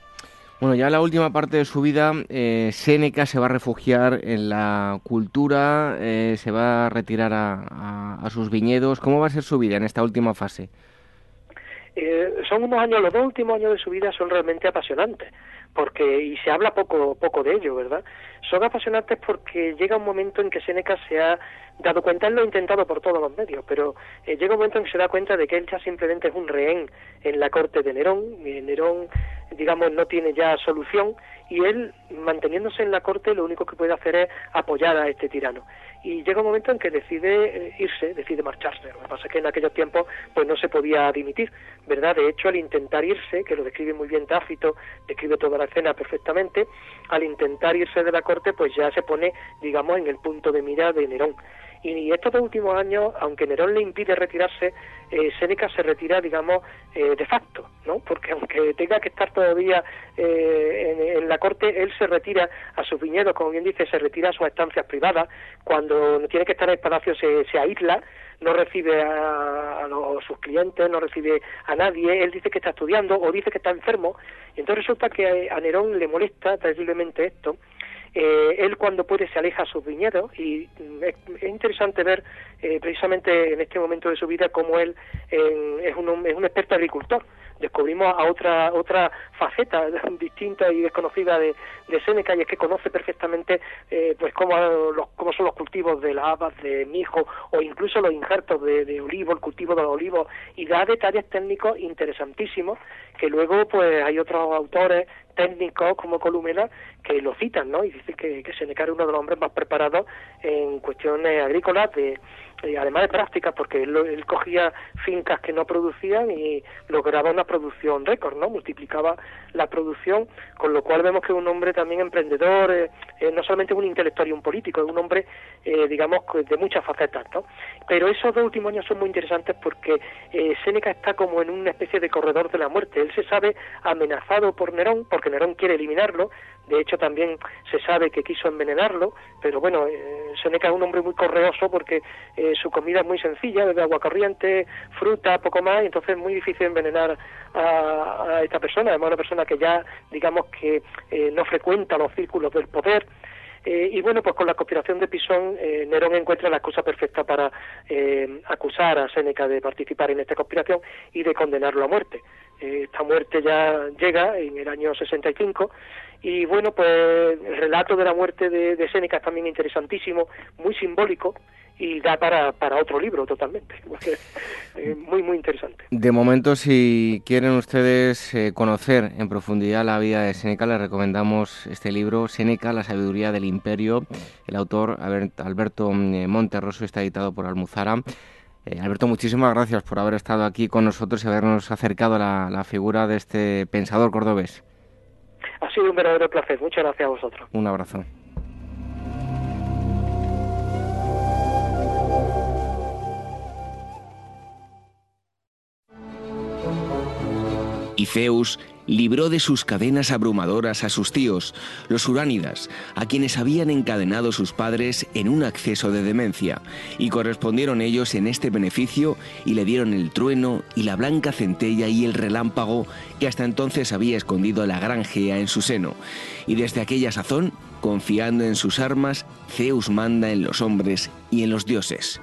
Speaker 1: Bueno, ya en la última parte de su vida, eh, Séneca se va a refugiar en la cultura, eh, se va a retirar a, sus viñedos. ¿Cómo va a ser su vida en esta última fase?
Speaker 5: Eh, son unos años, los dos últimos años de su vida son realmente apasionantes, porque, y se habla poco, poco de ello, ¿verdad? Son apasionantes porque llega un momento en que Seneca se ha dado cuenta, él lo ha intentado por todos los medios, pero eh, llega un momento en que se da cuenta de que él ya simplemente es un rehén en la corte de Nerón, y Nerón, digamos, no tiene ya solución, y él, manteniéndose en la corte, lo único que puede hacer es apoyar a este tirano. Y llega un momento en que decide eh, irse, decide marcharse. Lo que pasa es que en aquellos tiempos pues no se podía dimitir, ¿verdad? De hecho, al intentar irse, que lo describe muy bien Tácito, describe toda la escena perfectamente, al intentar irse de la corte, pues ya se pone, digamos, en el punto de mira de Nerón. Y estos dos últimos años, aunque Nerón le impide retirarse, eh, Séneca se retira, digamos, eh, de facto, ¿no? Porque aunque tenga que estar todavía eh, en, la corte, él se retira a sus viñedos, como bien dice, se retira a sus estancias privadas. Cuando tiene que estar en el palacio se, se aísla, no recibe a, sus clientes, no recibe a nadie, él dice que está estudiando o dice que está enfermo, y entonces resulta que a Nerón le molesta terriblemente esto, eh, él cuando puede se aleja a sus viñedos y mm, es, interesante ver eh, precisamente en este momento de su vida cómo él es, un, es un experto agricultor descubrimos a otra otra faceta distinta y desconocida de, Seneca y es que conoce perfectamente eh, pues cómo, los, cómo son los cultivos de la habas, de mijo o incluso los injertos de, de olivo, el cultivo de los olivos y da detalles técnicos interesantísimos que luego pues hay otros autores técnicos como Columela que lo citan, ¿no? Y dicen que, que Seneca era uno de los hombres más preparados en cuestiones agrícolas de además de prácticas, porque él, cogía fincas que no producían y lograba una producción récord, ¿no? Multiplicaba la producción, con lo cual vemos que es un hombre también emprendedor, eh, eh, no solamente un intelectual y un político, es un hombre, eh, digamos, de muchas facetas, ¿no? Pero esos dos últimos años son muy interesantes porque Séneca está como en una especie de corredor de la muerte. Él se sabe amenazado por Nerón, porque Nerón quiere eliminarlo, de hecho también se sabe que quiso envenenarlo, pero bueno, Séneca es un hombre muy correoso porque su comida es muy sencilla, de agua corriente, fruta, poco más, y entonces es muy difícil envenenar a, esta persona, además una persona que ya, digamos que eh, no frecuenta los círculos del poder, eh, y bueno, pues con la conspiración de Pisón, eh, Nerón encuentra la excusa perfecta para acusar a Séneca de participar en esta conspiración y de condenarlo a muerte. Esta muerte ya llega en el año 65 y bueno, pues el relato de la muerte de, de Séneca es también interesantísimo, muy simbólico, y da para, para otro libro totalmente. Eh, muy, muy interesante.
Speaker 6: De momento, si quieren ustedes eh, conocer en profundidad la vida de Seneca, les recomendamos este libro, Seneca, la sabiduría del imperio. El autor, Alberto mm, Monterroso, está editado por Almuzara. Eh, Alberto, muchísimas gracias por haber estado aquí con nosotros y habernos acercado a la figura de este pensador cordobés.
Speaker 5: Ha sido un verdadero placer. Muchas gracias a vosotros.
Speaker 6: Un abrazo.
Speaker 1: Y Zeus libró de sus cadenas abrumadoras a sus tíos, los uránidas, a quienes habían encadenado sus padres en un acceso de demencia, y correspondieron ellos en este beneficio y le dieron el trueno y la blanca centella y el relámpago que hasta entonces había escondido la gran Gea en su seno. Y desde aquella sazón, confiando en sus armas, Zeus manda en los hombres y en los dioses.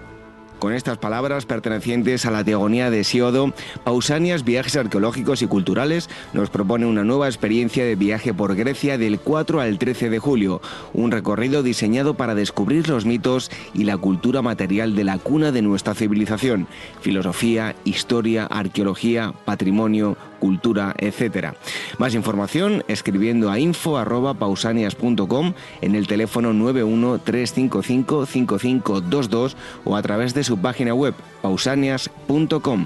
Speaker 1: Con estas palabras pertenecientes a la teogonía de Siodo, Pausanias Viajes Arqueológicos y Culturales nos propone una nueva experiencia de viaje por Grecia del 4 al 13 de julio, un recorrido diseñado para descubrir los mitos y la cultura material de la cuna de nuestra civilización, filosofía, historia, arqueología, patrimonio, cultura, etc. Más información escribiendo a info.pausanias.com en el teléfono 913555522 o a través de su página web pausanias.com.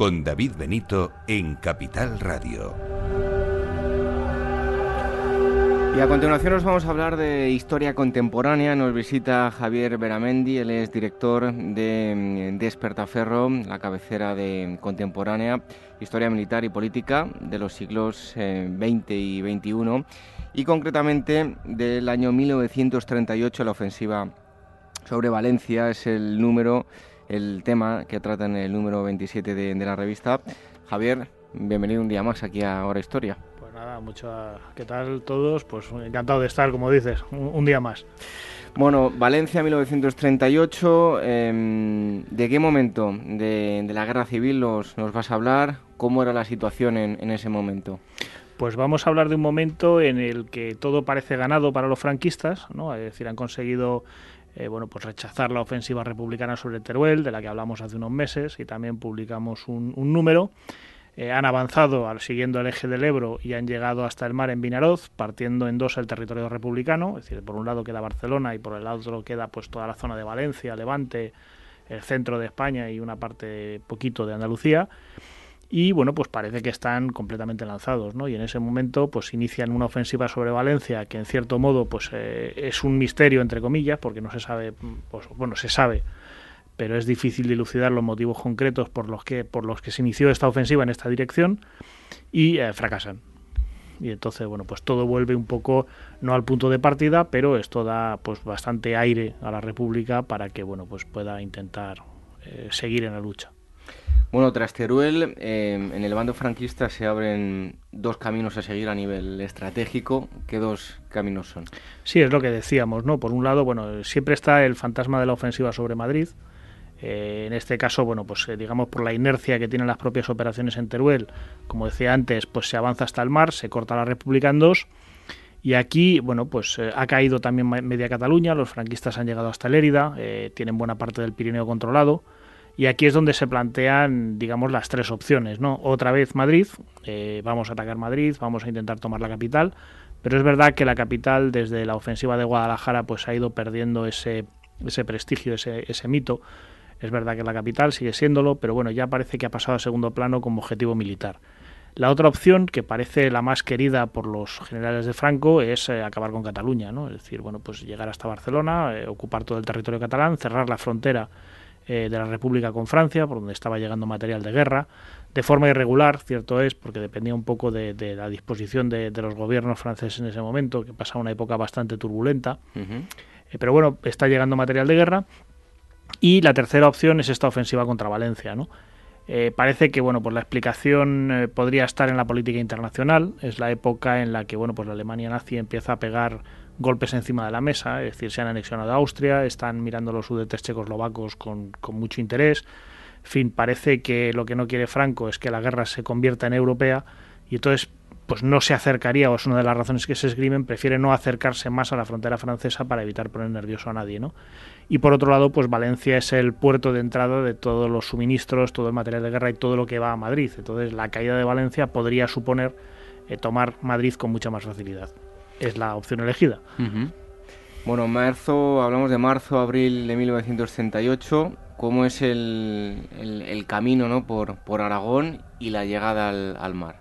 Speaker 4: con David Benito en Capital Radio.
Speaker 1: Y a continuación nos vamos a hablar de historia contemporánea. Nos visita Javier Beramendi, él es director de mm, Despertaferro, la cabecera de contemporánea, historia militar y política de los siglos XX eh, y XXI, y concretamente del año 1938, la ofensiva sobre Valencia es el número el tema que trata en el número 27 de, la revista. Javier, bienvenido un día más aquí a Hora Historia.
Speaker 7: Pues nada, mucho. ¿Qué tal todos? Pues encantado de estar, como dices, un, día más.
Speaker 1: Bueno, Valencia 1938, em, ¿de qué momento de, la guerra civil nos, nos, vas a hablar? ¿Cómo era la situación en, en, ese momento?
Speaker 7: Pues vamos a hablar de un momento en el que todo parece ganado para los franquistas, ¿no? es decir, han conseguido eh, bueno, pues rechazar la ofensiva republicana sobre Teruel, de la que hablamos hace unos meses, y también publicamos un, número. Eh, han avanzado siguiendo el eje del Ebro y han llegado hasta el mar en Vinaroz, partiendo en dos el territorio republicano, es decir, por un lado queda Barcelona y por el otro queda pues toda la zona de Valencia, Levante, el centro de España y una parte poquito de Andalucía y bueno, pues parece que están completamente lanzados, ¿no? Y en ese momento pues inician una ofensiva sobre Valencia que en cierto modo pues eh, es un misterio entre comillas porque no se sabe, pues, bueno, se sabe, pero es difícil dilucidar los motivos concretos por los que por los que se inició esta ofensiva en esta dirección y eh, fracasan. Y entonces, bueno, pues todo vuelve un poco no al punto de partida, pero esto da pues bastante aire a la República para que bueno, pues pueda intentar eh, seguir en la lucha.
Speaker 1: Bueno, tras Teruel, em, en el bando franquista se abren dos caminos a seguir a nivel estratégico. ¿Qué dos caminos son?
Speaker 7: Sí, es lo que decíamos, ¿no? Por un lado, bueno, siempre está el fantasma de la ofensiva sobre Madrid. Eh, en este caso, bueno, pues eh, digamos por la inercia que tienen las propias operaciones en Teruel, como decía antes, pues se avanza hasta el mar, se corta la República en dos. Y aquí, bueno, pues eh, ha caído también media Cataluña, los franquistas han llegado hasta Lérida, tienen buena parte del Pirineo controlado. Y aquí es donde se plantean, digamos, las tres opciones, ¿no? Otra vez Madrid, eh, vamos a atacar Madrid, vamos a intentar tomar la capital, pero es verdad que la capital, desde la ofensiva de Guadalajara, pues ha ido perdiendo ese, ese prestigio, ese, ese mito. Es verdad que la capital sigue siéndolo, pero bueno, ya parece que ha pasado a segundo plano como objetivo militar. La otra opción, que parece la más querida por los generales de Franco, es eh, acabar con Cataluña, ¿no? Es decir, bueno, pues llegar hasta Barcelona, eh, ocupar todo el territorio catalán, cerrar la frontera eh, de la República con Francia, por donde estaba llegando material de guerra, de forma irregular, cierto es, porque dependía un poco de, la disposición de, los gobiernos franceses en ese momento, que pasaba una época bastante turbulenta. Eh, pero bueno, está llegando material de guerra. Y la tercera opción es esta ofensiva contra Valencia, ¿no? Eh, parece que bueno, pues la explicación podría estar en la política internacional. Es la época en la que bueno, pues la Alemania nazi empieza a pegar golpes encima de la mesa, es decir, se han anexionado a Austria, están mirando los sudetes checoslovacos con, mucho interés. En fin, parece que lo que no quiere Franco es que la guerra se convierta en europea y entonces pues no se acercaría, o es una de las razones que se escriben, prefiere no acercarse más a la frontera francesa para evitar poner nervioso a nadie, ¿no? Y por otro lado, pues Valencia es el puerto de entrada de todos los suministros, todo el material de guerra y todo lo que va a Madrid. Entonces, la caída de Valencia podría suponer eh, tomar Madrid con mucha más facilidad es la opción elegida.
Speaker 1: Bueno, marzo, hablamos de marzo, abril de 1968. ¿Cómo es el, el, camino ¿no? por, por Aragón y la llegada al, mar?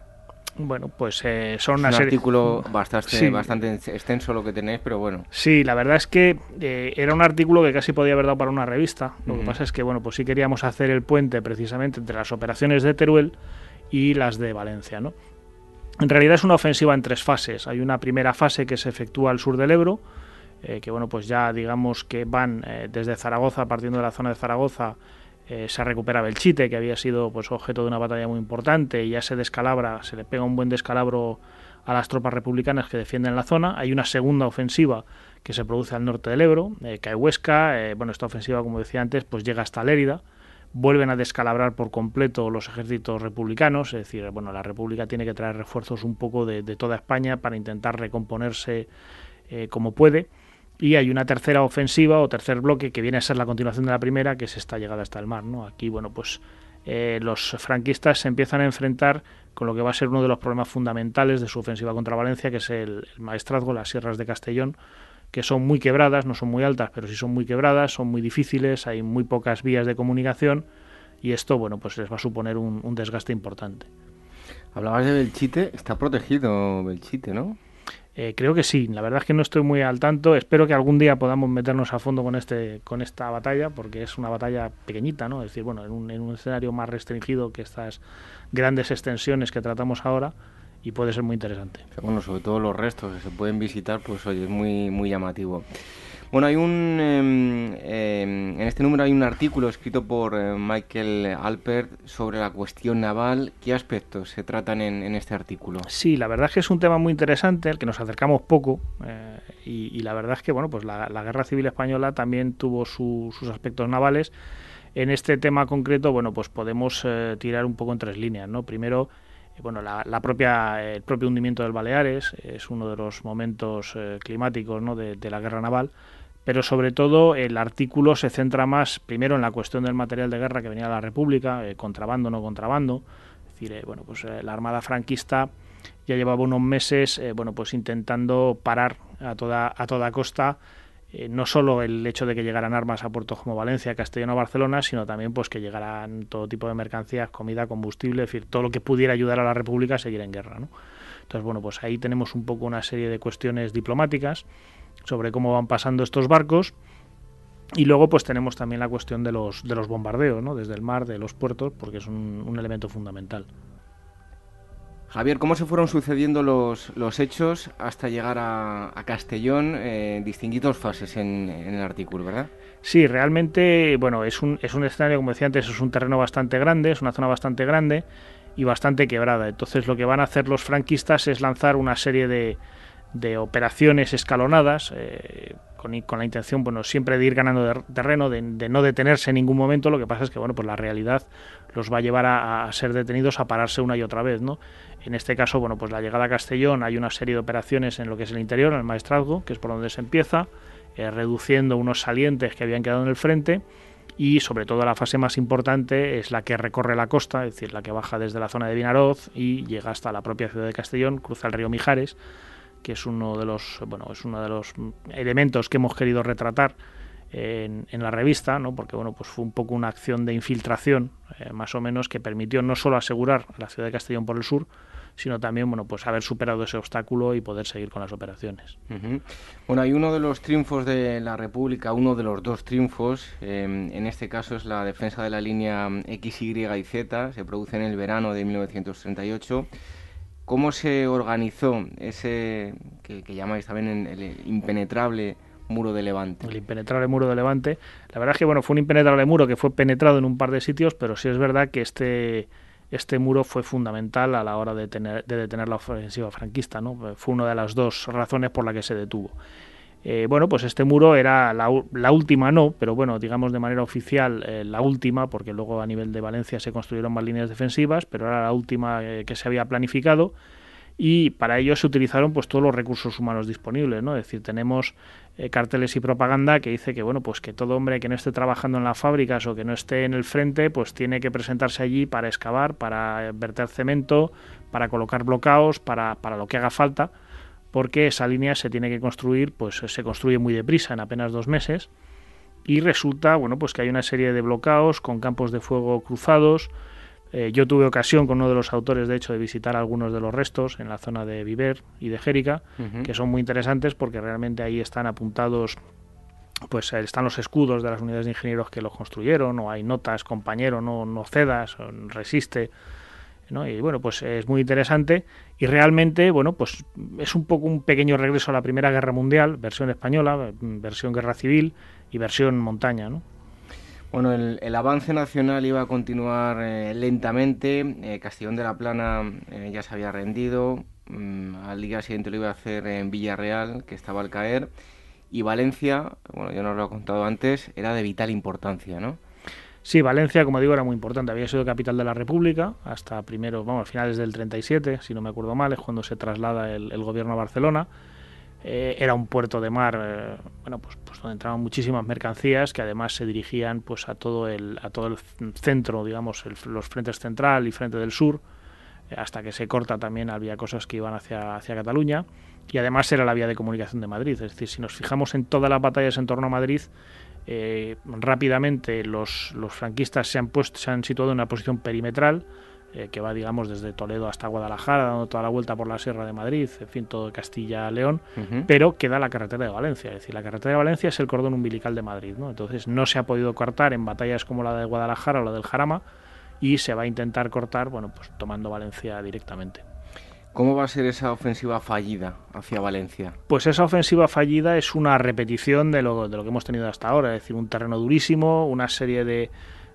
Speaker 7: Bueno, pues eh, son
Speaker 1: es un artículo bastante, bastante extenso lo que tenéis, pero bueno.
Speaker 7: Sí, la verdad es que eh, era un artículo que casi podía haber dado para una revista. Lo que pasa es que, bueno, pues sí queríamos hacer el puente precisamente entre las operaciones de Teruel y las de Valencia, ¿no? En realidad es una ofensiva en tres fases. Hay una primera fase que se efectúa al sur del Ebro, eh, que bueno, pues ya digamos que van eh, desde Zaragoza, partiendo de la zona de Zaragoza, eh, se recupera Belchite, que había sido pues objeto de una batalla muy importante, y ya se descalabra, se le pega un buen descalabro a las tropas republicanas que defienden la zona. Hay una segunda ofensiva que se produce al norte del Ebro, cae Huesca, bueno, esta ofensiva, como decía antes, pues llega hasta Lérida vuelven a descalabrar por completo los ejércitos republicanos, es decir, bueno, la República tiene que traer refuerzos un poco de, toda España para intentar recomponerse eh, como puede. Y hay una tercera ofensiva o tercer bloque que viene a ser la continuación de la primera, que es esta llegada hasta el mar. ¿no? Aquí, bueno, pues eh, los franquistas se empiezan a enfrentar con lo que va a ser uno de los problemas fundamentales de su ofensiva contra Valencia, que es el, el maestrazgo, las sierras de Castellón, que son muy quebradas, no son muy altas, pero sí son muy quebradas, son muy difíciles, hay muy pocas vías de comunicación y esto, bueno, pues les va a suponer un, un desgaste importante.
Speaker 1: Hablabas de Belchite, está protegido Belchite, ¿no?
Speaker 7: Eh, creo que sí, la verdad es que no estoy muy al tanto. Espero que algún día podamos meternos a fondo con este con esta batalla, porque es una batalla pequeñita, ¿no? Es decir, bueno, en un, en un escenario más restringido que estas grandes extensiones que tratamos ahora y puede ser muy interesante.
Speaker 1: Bueno, sobre todo los restos que se pueden visitar, pues oye, es muy, muy llamativo. Bueno, hay un em, em, en este número hay un artículo escrito por eh, Michael Alpert sobre la cuestión naval. ¿Qué aspectos se tratan en, este artículo?
Speaker 7: Sí, la verdad es que es un tema muy interesante, al que nos acercamos poco, eh, y, la verdad es que bueno, pues la, guerra civil española también tuvo sus aspectos navales. En este tema concreto, bueno, pues podemos eh, tirar un poco en tres líneas, ¿no? Primero, bueno, la, propia, el propio hundimiento del Baleares es uno de los momentos climáticos ¿no? de, de la guerra naval pero sobre todo el artículo se centra más primero en la cuestión del material de guerra que venía de la República, eh, contrabando, no contrabando. Es decir, eh, bueno, pues eh, la Armada franquista ya llevaba unos meses, bueno, pues intentando parar a toda a toda costa no solo el hecho de que llegaran armas a puertos como Valencia, Castellón o Barcelona, sino también pues que llegaran todo tipo de mercancías, comida, combustible, es decir, todo lo que pudiera ayudar a la República a seguir en guerra, ¿no? Entonces, bueno, pues ahí tenemos un poco una serie de cuestiones diplomáticas sobre cómo van pasando estos barcos. Y luego pues tenemos también la cuestión de los, de los bombardeos, ¿no? desde el mar, de los puertos, porque es un, elemento fundamental.
Speaker 1: Javier, ¿cómo se fueron sucediendo los, los hechos hasta llegar a, Castellón? Eh, distinguidos fases en, el artículo, ¿verdad?
Speaker 7: Sí, realmente, bueno, es un, es un escenario, como decía antes, es un terreno bastante grande, es una zona bastante grande y bastante quebrada. Entonces lo que van a hacer los franquistas es lanzar una serie de, de operaciones escalonadas, eh, con, con, la intención, bueno, siempre de ir ganando terreno, de, no detenerse en ningún momento. Lo que pasa es que, bueno, pues la realidad los va a llevar a, ser detenidos, a pararse una y otra vez, ¿no? En este caso, bueno, pues la llegada a Castellón hay una serie de operaciones en lo que es el interior, en el maestrazgo, que es por donde se empieza, eh, reduciendo unos salientes que habían quedado en el frente y sobre todo la fase más importante es la que recorre la costa, es decir, la que baja desde la zona de Vinaroz y llega hasta la propia ciudad de Castellón, cruza el río Mijares que es uno de los bueno es uno de los elementos que hemos querido retratar en, la revista, ¿no? porque bueno, pues fue un poco una acción de infiltración, eh, más o menos, que permitió no solo asegurar la ciudad de Castellón por el sur, sino también bueno, pues haber superado ese obstáculo y poder seguir con las operaciones.
Speaker 1: Bueno, hay uno de los triunfos de la República, uno de los dos triunfos, em, en este caso es la defensa de la línea X, Y y Z, se produce en el verano de 1938 ¿Cómo se organizó ese que, llamáis también el impenetrable muro de Levante?
Speaker 7: El impenetrable muro de Levante. La verdad es que bueno, fue un impenetrable muro que fue penetrado en un par de sitios, pero sí es verdad que este este muro fue fundamental a la hora de, tener, de detener la ofensiva franquista, ¿no? Fue una de las dos razones por la que se detuvo. Eh, bueno, pues este muro era la, última, no, pero bueno, digamos de manera oficial eh, la última, porque luego a nivel de Valencia se construyeron más líneas defensivas, pero era la última eh, que se había planificado y para ello se utilizaron pues todos los recursos humanos disponibles, ¿no? Es decir, tenemos carteles y propaganda que dice que bueno, pues que todo hombre que no esté trabajando en las fábricas o que no esté en el frente, pues tiene que presentarse allí para excavar, para verter cemento, para colocar bloqueos, para, para lo que haga falta porque esa línea se tiene que construir, pues se construye muy deprisa, en apenas dos meses, y resulta, bueno, pues que hay una serie de bloqueos con campos de fuego cruzados. Eh, yo tuve ocasión con uno de los autores, de hecho, de visitar algunos de los restos en la zona de Viver y de Jérica, que son muy interesantes porque realmente ahí están apuntados pues están los escudos de las unidades de ingenieros que los construyeron, o hay notas, compañero, no, no cedas, resiste, y bueno, pues es muy interesante. Y realmente, bueno, pues es un poco un pequeño regreso a la Primera Guerra Mundial, versión española, versión guerra civil y versión montaña, ¿no?
Speaker 1: Bueno, el, avance nacional iba a continuar eh, lentamente. Eh, Castellón de la Plana eh, ya se había rendido. Mm, al día siguiente lo iba a hacer en Villarreal, que estaba al caer. Y Valencia, bueno, yo no lo he contado antes, era de vital importancia, ¿no?
Speaker 7: Sí, Valencia, como digo, era muy importante. Había sido capital de la República hasta primero, vamos, finales del 37, si no me acuerdo mal, es cuando se traslada el, gobierno a Barcelona. Eh, era un puerto de mar, eh, bueno, pues, pues, donde entraban muchísimas mercancías que además se dirigían pues a todo el, a todo el centro, digamos, los frentes central y frente del sur, eh, hasta que se corta también había cosas que iban hacia, hacia Cataluña y además era la vía de comunicación de Madrid. Es decir, si nos fijamos en todas las batallas en torno a Madrid, rápidamente los, los, franquistas se han, puesto, se han situado en una posición perimetral eh, que va, digamos, desde Toledo hasta Guadalajara, dando toda la vuelta por la Sierra de Madrid, en fin, todo Castilla-León, pero queda la carretera de Valencia. Es decir, la carretera de Valencia es el cordón umbilical de Madrid, ¿no? Entonces no se ha podido cortar en batallas como la de Guadalajara o la del Jarama y se va a intentar cortar, bueno, pues tomando Valencia directamente.
Speaker 1: ¿Cómo va a ser esa ofensiva fallida hacia Valencia?
Speaker 7: Pues esa ofensiva fallida es una repetición de lo, de lo que hemos tenido hasta ahora, es decir, un terreno durísimo, una serie de,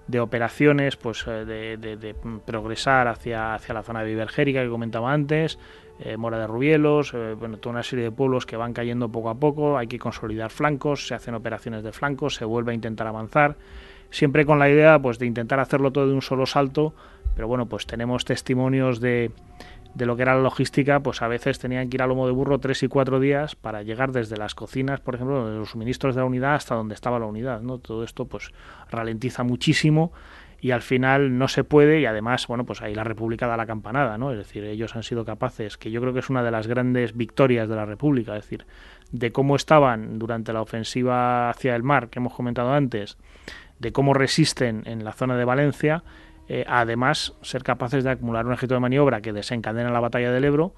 Speaker 7: de operaciones, pues eh, de, progresar hacia, hacia la zona de Vivergérica que comentaba antes, eh, Mora de Rubielos, eh, bueno, toda una serie de pueblos que van cayendo poco a poco, hay que consolidar flancos, se hacen operaciones de flancos, se vuelve a intentar avanzar, siempre con la idea pues de intentar hacerlo todo de un solo salto, pero bueno, pues tenemos testimonios de, de lo que era la logística, pues a veces tenían que ir a lomo de burro tres y cuatro días para llegar desde las cocinas, por ejemplo, de los suministros de la unidad hasta donde estaba la unidad, ¿no? Todo esto pues ralentiza muchísimo y al final no se puede y además, bueno, pues ahí la República da la campanada, ¿no? Es decir, ellos han sido capaces, que yo creo que es una de las grandes victorias de la República, es decir, de cómo estaban durante la ofensiva hacia el mar que hemos comentado antes, de cómo resisten en la zona de Valencia eh, además ser capaces de acumular un ejército de maniobra que desencadena la batalla del Ebro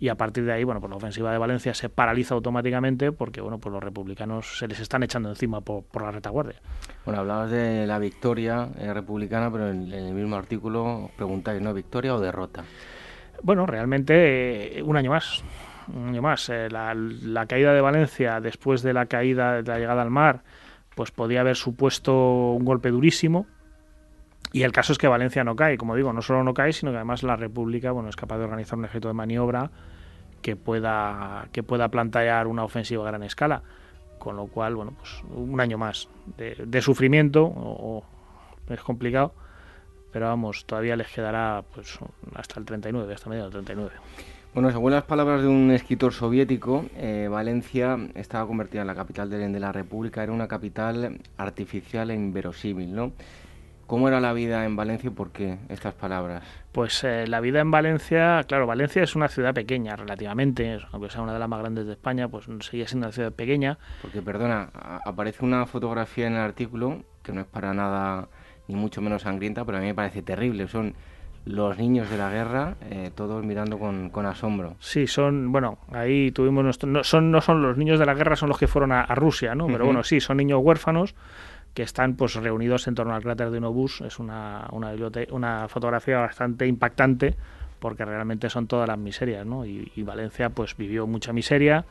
Speaker 7: y a partir de ahí, bueno, pues la ofensiva de Valencia se paraliza automáticamente porque, bueno, pues los republicanos se les están echando encima por, la retaguardia.
Speaker 1: Bueno, hablabas de la victoria eh, republicana, pero en, el mismo artículo preguntáis, ¿no? ¿Victoria o derrota?
Speaker 7: Bueno, realmente eh, un año más, un año más. la, la, caída de Valencia después de la caída de la llegada al mar, pues podía haber supuesto un golpe durísimo, y el caso es que Valencia no cae, como digo, no solo no cae, sino que además la República bueno, es capaz de organizar un ejército de maniobra que pueda, que pueda plantear una ofensiva a gran escala. Con lo cual, bueno, pues un año más de, sufrimiento, o, es complicado, pero vamos, todavía les quedará pues hasta el 39, hasta medio del 39.
Speaker 1: Bueno, según las palabras de un escritor soviético, eh, Valencia estaba convertida en la capital de, de la República, era una capital artificial e inverosímil, ¿no? ¿Cómo era la vida en Valencia y por qué estas palabras?
Speaker 7: Pues eh, la vida en Valencia, claro, Valencia es una ciudad pequeña relativamente, aunque sea una de las más grandes de España, pues sigue siendo una ciudad pequeña.
Speaker 1: Porque, perdona, aparece una fotografía en el artículo que no es para nada ni mucho menos sangrienta, pero a mí me parece terrible. Son los niños de la guerra, eh, todos mirando con, asombro.
Speaker 7: Sí, son, bueno, ahí tuvimos nuestro, no son, no son los niños de la guerra, son los que fueron a, Rusia, ¿no? Pero bueno, sí, son niños huérfanos que están pues reunidos en torno al cráter de Nobus. Es una, una, una fotografía bastante impactante porque realmente son todas las miserias, ¿no? Y, Valencia pues vivió mucha miseria.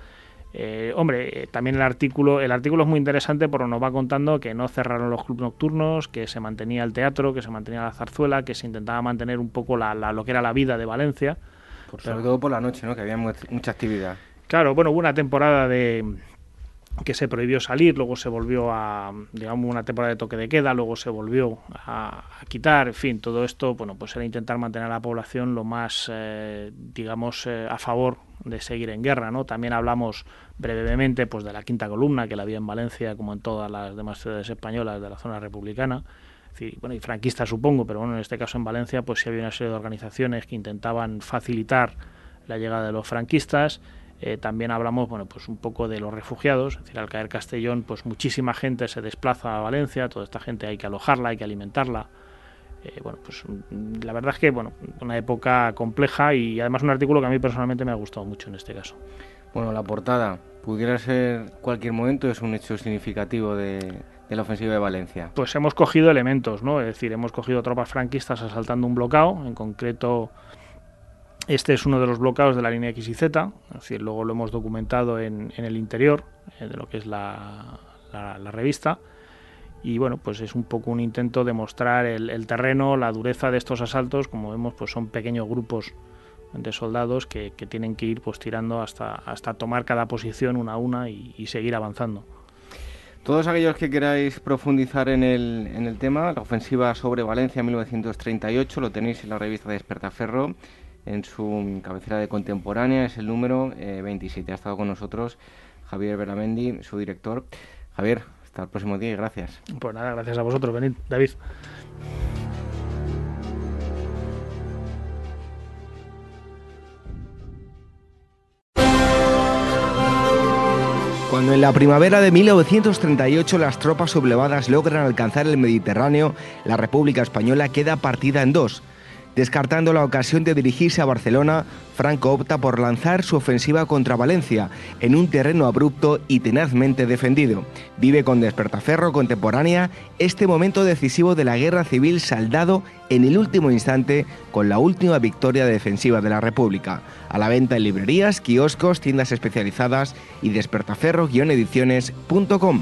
Speaker 7: Eh, hombre, eh, también el artículo, el artículo es muy interesante porque nos va contando que no cerraron los clubes nocturnos, que se mantenía el teatro, que se mantenía la zarzuela, que se intentaba mantener un poco la, lo que era la vida de Valencia.
Speaker 1: sobre todo por la noche, ¿no? Que había mucha actividad.
Speaker 7: Claro, bueno, hubo una temporada de, que se prohibió salir, luego se volvió a, digamos, una temporada de toque de queda, luego se volvió a, quitar, en fin, todo esto, bueno, pues era intentar mantener a la población lo más, eh, digamos, eh, a favor de seguir en guerra, ¿no? También hablamos brevemente, pues, de la quinta columna, que la había en Valencia, como en todas las demás ciudades españolas de la zona republicana, bueno, y franquista supongo, pero bueno, en este caso en Valencia, pues sí había una serie de organizaciones que intentaban facilitar la llegada de los franquistas, eh, también hablamos, bueno, pues un poco de los refugiados, es decir, al caer Castellón, pues muchísima gente se desplaza a Valencia, toda esta gente hay que alojarla, hay que alimentarla. Eh, bueno, pues mm, la verdad es que, bueno, una época compleja y además un artículo que a mí personalmente me ha gustado mucho en este caso.
Speaker 1: Bueno, la portada, pudiera ser cualquier momento, es un hecho significativo de, de la ofensiva de Valencia.
Speaker 7: Pues hemos cogido elementos, ¿no? Es decir, hemos cogido tropas franquistas asaltando un bloqueo, en concreto este es uno de los bloqueos de la línea X y Z, decir, luego lo hemos documentado en, el interior eh, de lo que es la, revista. Y bueno, pues es un poco un intento de mostrar el, terreno, la dureza de estos asaltos. Como vemos, pues son pequeños grupos de soldados que, tienen que ir pues tirando hasta, hasta tomar cada posición una a una y, seguir avanzando.
Speaker 1: Todos aquellos que queráis profundizar en el, en el tema, la ofensiva sobre Valencia 1938, lo tenéis en la revista Despertaferro en su cabecera de contemporánea, es el número 27. Eh, ha estado con nosotros Javier Beramendi, su director. Javier, hasta el próximo día y gracias.
Speaker 7: Pues nada, gracias a vosotros, venid, David.
Speaker 1: Cuando en la primavera de 1938 las tropas sublevadas logran alcanzar el Mediterráneo, la República Española queda partida en dos. Descartando la ocasión de dirigirse a Barcelona, Franco opta por lanzar su ofensiva contra Valencia, en un terreno abrupto y tenazmente defendido. Vive con despertaferro contemporánea este momento decisivo de la guerra civil saldado en el último instante con la última victoria defensiva de la República. A la venta en librerías, kioscos, tiendas especializadas y despertaferro-ediciones.com.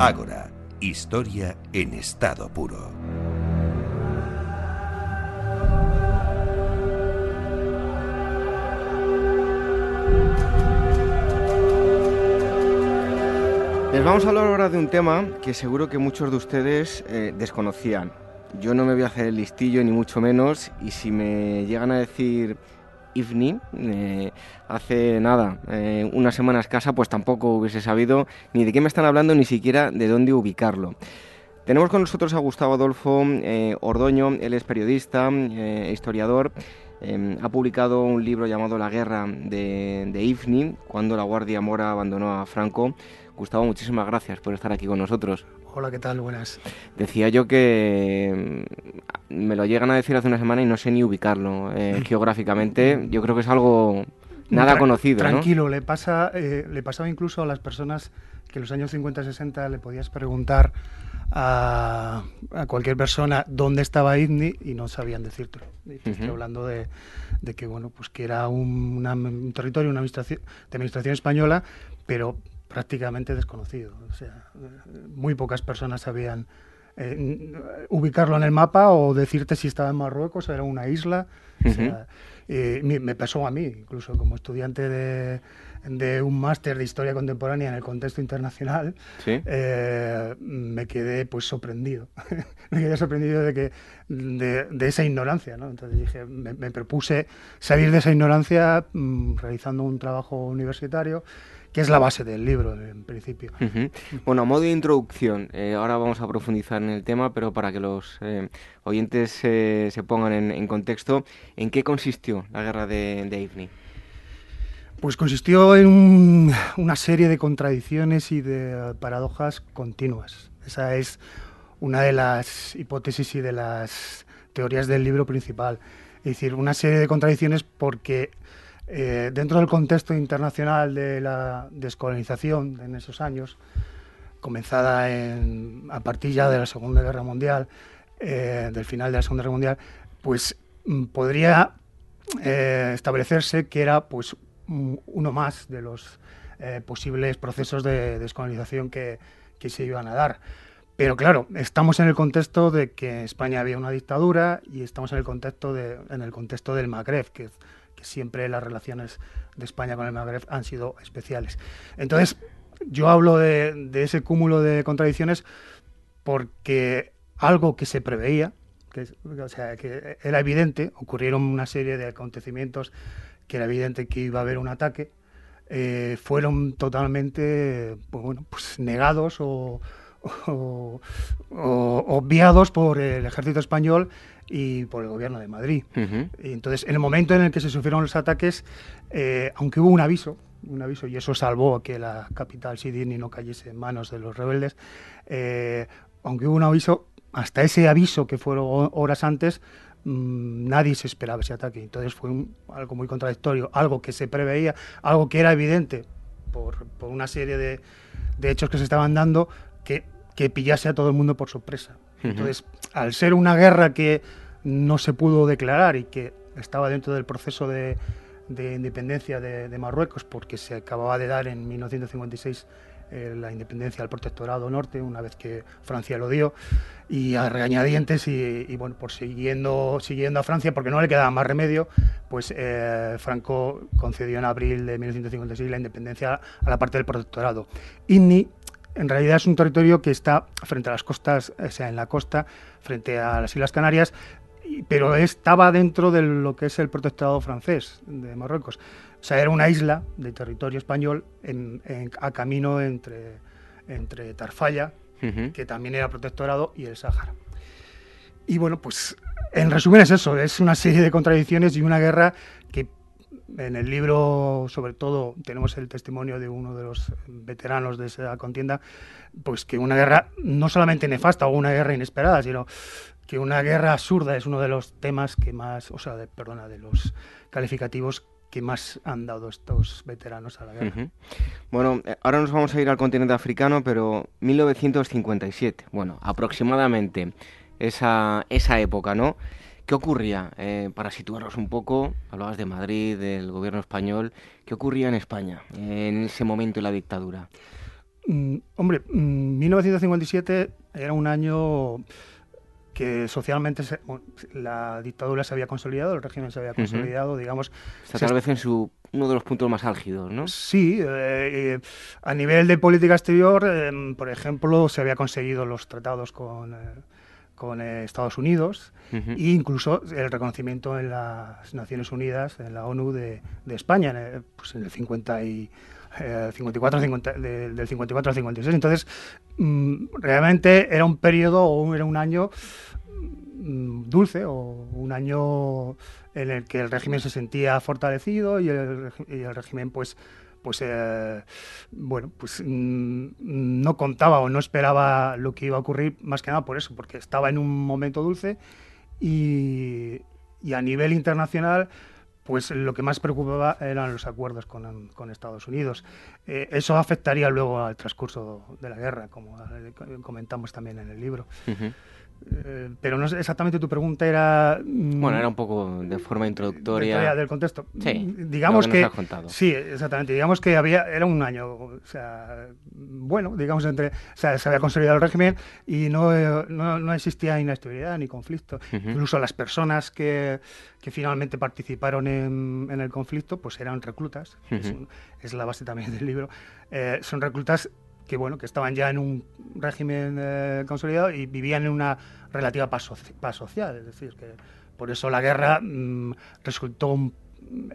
Speaker 4: Ágora, historia en estado puro.
Speaker 1: Les vamos a hablar ahora de un tema que seguro que muchos de ustedes eh, desconocían. Yo no me voy a hacer el listillo ni mucho menos y si me llegan a decir IFNI eh, hace nada, eh, una semana escasa, pues tampoco hubiese sabido ni de qué me están hablando ni siquiera de dónde ubicarlo. Tenemos con nosotros a Gustavo Adolfo eh, Ordoño, él es periodista, eh, historiador, eh, ha publicado un libro llamado La guerra de, de IFNI, cuando la Guardia Mora abandonó a Franco. Gustavo, muchísimas gracias por estar aquí con nosotros.
Speaker 8: Hola, ¿qué tal? Buenas.
Speaker 1: Decía yo que mm, me lo llegan a decir hace una semana y no sé ni ubicarlo eh, geográficamente. Yo creo que es algo nada
Speaker 8: Tra-
Speaker 1: conocido, ¿no?
Speaker 8: Tranquilo, le, pasa, eh, le pasaba incluso a las personas que en los años 50-60 le podías preguntar a, a cualquier persona dónde estaba ITNI y no sabían decírtelo. Estoy hablando de, de que bueno, pues que era un, una- un territorio una administración, de administración española, pero prácticamente desconocido. O sea, muy pocas personas sabían eh, ubicarlo en el mapa o decirte si estaba en Marruecos o era una isla. O sea, eh, me pasó a mí, incluso como estudiante de, de un máster de historia contemporánea en el contexto internacional,
Speaker 1: Sí.
Speaker 8: eh, me quedé pues sorprendido. me quedé sorprendido de que de, de esa ignorancia, ¿no? Entonces dije, me, me propuse salir de esa ignorancia mm, realizando un trabajo universitario, que es la base del libro en principio.
Speaker 1: Bueno, a modo de introducción, eh, ahora vamos a profundizar en el tema, pero para que los eh, oyentes eh, se pongan en, en contexto, ¿en qué consistió la guerra de, de Ifni?
Speaker 8: Pues consistió en un- una serie de contradicciones y de paradojas continuas. Esa es una de las hipótesis y de las teorías del libro principal. Es decir, una serie de contradicciones porque eh, dentro del contexto internacional de la descolonización en esos años, comenzada en- a partir ya de la Segunda Guerra Mundial, eh, del final de la Segunda Guerra Mundial, pues mm, podría eh, establecerse que era pues uno más de los eh, posibles procesos de descolonización que, que se iban a dar. Pero claro, estamos en el contexto de que en España había una dictadura y estamos en el contexto, de, en el contexto del Magreb, que, que siempre las relaciones de España con el Magreb han sido especiales. Entonces, yo hablo de, ese cúmulo de contradicciones porque algo que se preveía, que, era evidente, ocurrieron una serie de acontecimientos que era evidente que iba a haber un ataque, eh, fueron totalmente pues pues negados o, o- o obviados por el ejército español y por el gobierno de Madrid. Y entonces, en el momento en el que se sufrieron los ataques, eh, aunque hubo un aviso un aviso, y eso salvó que la capital Sydney no cayese en manos de los rebeldes. Eh, aunque hubo un aviso, hasta ese aviso que fueron horas antes, mm, nadie se esperaba ese ataque. Entonces fue algo muy contradictorio, algo que se preveía, algo que era evidente por, una serie de, hechos que se estaban dando, que, que pillase a todo el mundo por sorpresa. Entonces, al ser una guerra que no se pudo declarar y que estaba dentro del proceso de, independencia de, Marruecos, porque se acababa de dar en 1956 eh, la independencia del protectorado norte, una vez que Francia lo dio, y a regañadientes, y, bueno, por siguiendo, siguiendo a Francia, porque no le quedaba más remedio, pues eh, Franco concedió en abril de 1956 la independencia a la parte del protectorado. INNI en realidad es un territorio que está frente a las costas, o sea, en la costa, frente a las Islas Canarias, pero estaba dentro de lo que es el protectorado francés de Marruecos. O sea, era una isla de territorio español a camino entre, entre Tarfalla, que también era protectorado, y el Sáhara. Y bueno, pues en resumen es eso, es una serie de contradicciones y una guerra en el libro, sobre todo, tenemos el testimonio de uno de los veteranos de esa contienda, pues que una guerra no solamente nefasta o una guerra inesperada, sino que una guerra absurda es uno de los temas que más, o sea, perdona, de los calificativos que más han dado estos veteranos a la guerra.
Speaker 1: Bueno, eh, ahora nos vamos a ir al continente africano, pero 1957, bueno, aproximadamente esa, esa época, ¿no? ¿Qué ocurría? Eh, para situarnos un poco, hablabas de Madrid, del gobierno español, ¿qué ocurría en España en ese momento de la dictadura?
Speaker 8: Mm, hombre, 1957 mm, era un año que socialmente la dictadura se había consolidado, el régimen se había consolidado, digamos.
Speaker 1: tal vez en su uno de los puntos más álgidos, ¿no?
Speaker 8: Sí, eh, a nivel de política exterior, por ejemplo, se había conseguido los tratados con eh, con eh, Estados Unidos e incluso el reconocimiento en las Naciones Unidas, en la ONU de, España, en el, pues en el 50 y, 54, eh, del 54 al 56. Entonces, mm, realmente era un periodo o era un año mm, dulce o un año en el que el régimen se sentía fortalecido y el, y el régimen pues pues eh, bueno, pues mm, no contaba o no esperaba lo que iba a ocurrir, más que nada por eso, porque estaba en un momento dulce y, a nivel internacional pues lo que más preocupaba eran los acuerdos con, Estados Unidos. Eh, eso afectaría luego al transcurso de la guerra, como comentamos también en el libro. Eh, pero no sé exactamente tu pregunta era.
Speaker 1: Mm, bueno, era un poco de forma introductoria.
Speaker 8: del contexto.
Speaker 1: Sí.
Speaker 8: Digamos que. Sí, exactamente. Digamos que había era un año, o sea, bueno, digamos entre, o sea, se había consolidado el régimen y no, no, existía inestabilidad ni conflicto. Incluso las personas que, que finalmente participaron en, en, el conflicto, pues eran reclutas. es, la base también del libro. Eh, son reclutas que bueno, que estaban ya en un régimen eh, consolidado y vivían en una relativa paz, social, es decir, que por eso la guerra mm, resultó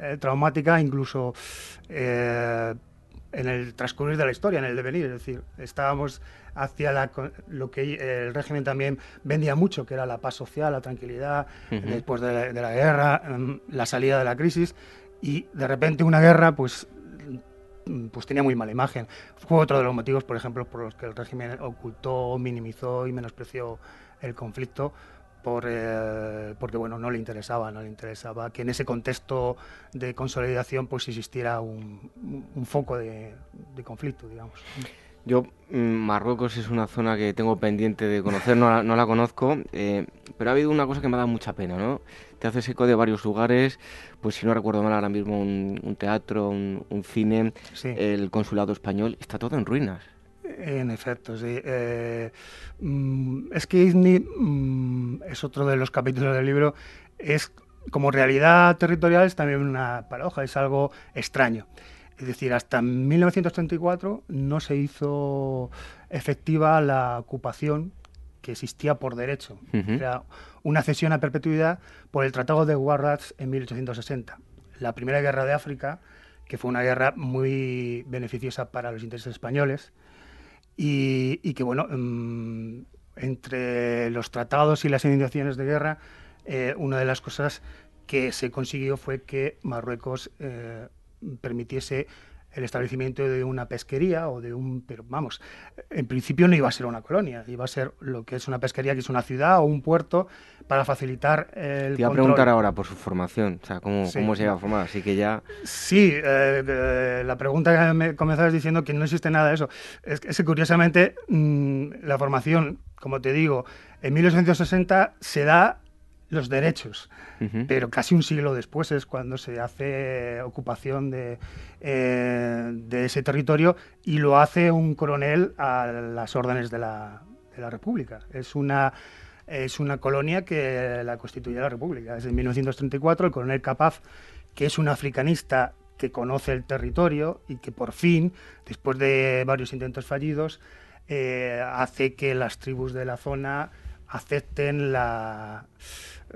Speaker 8: eh, traumática incluso eh, en el transcurrir de la historia, en el devenir, es decir, estábamos hacia lo que el régimen también vendía mucho, que era la paz social, la tranquilidad, después de la, guerra, mm, la salida de la crisis, y de repente una guerra, pues Mm, pues tenía muy mala imagen. Fue otro de los motivos, por ejemplo, por los que el régimen ocultó, minimizó y menospreció el conflicto, por, eh, porque bueno, no le interesaba, no le interesaba que en ese contexto de consolidación pues existiera un, foco de, conflicto, digamos.
Speaker 1: Yo, mm, Marruecos es una zona que tengo pendiente de conocer, no la, conozco, eh, pero ha habido una cosa que me da mucha pena, ¿no? Te haces eco de varios lugares, pues si no recuerdo mal ahora mismo un, teatro, un, cine, el consulado español, está todo en ruinas.
Speaker 8: En efecto, sí. Eh, mm, es que Izni mm, es otro de los capítulos del libro, es como realidad territorial es también una paradoja, es algo extraño. Es decir, hasta 1934 no se hizo efectiva la ocupación que existía por derecho. Era una cesión a perpetuidad por el Tratado de Warratz en 1860. La primera guerra de África, que fue una guerra muy beneficiosa para los intereses españoles y, que, bueno, mm, entre los tratados y las iniciaciones de guerra, eh, una de las cosas que se consiguió fue que Marruecos eh, permitiese el establecimiento de una pesquería o de un... Pero vamos, en principio no iba a ser una colonia, iba a ser lo que es una pesquería, que es una ciudad o un puerto para facilitar el
Speaker 1: Te iba a preguntar ahora por su formación, o sea, cómo, cómo se iba a formar, así que ya...
Speaker 8: Sí, eh, eh, la pregunta que me comenzabas diciendo que no existe nada de eso. Es que, curiosamente mm, la formación, como te digo, en 1860 se da los derechos. Pero casi un siglo después es cuando se hace ocupación de, eh, de, ese territorio y lo hace un coronel a las órdenes de la, de la República. Es una, es una colonia que la constituye la República. Desde 1934 el coronel Capaz, que es un africanista que conoce el territorio y que por fin, después de varios intentos fallidos, eh, hace que las tribus de la zona acepten la,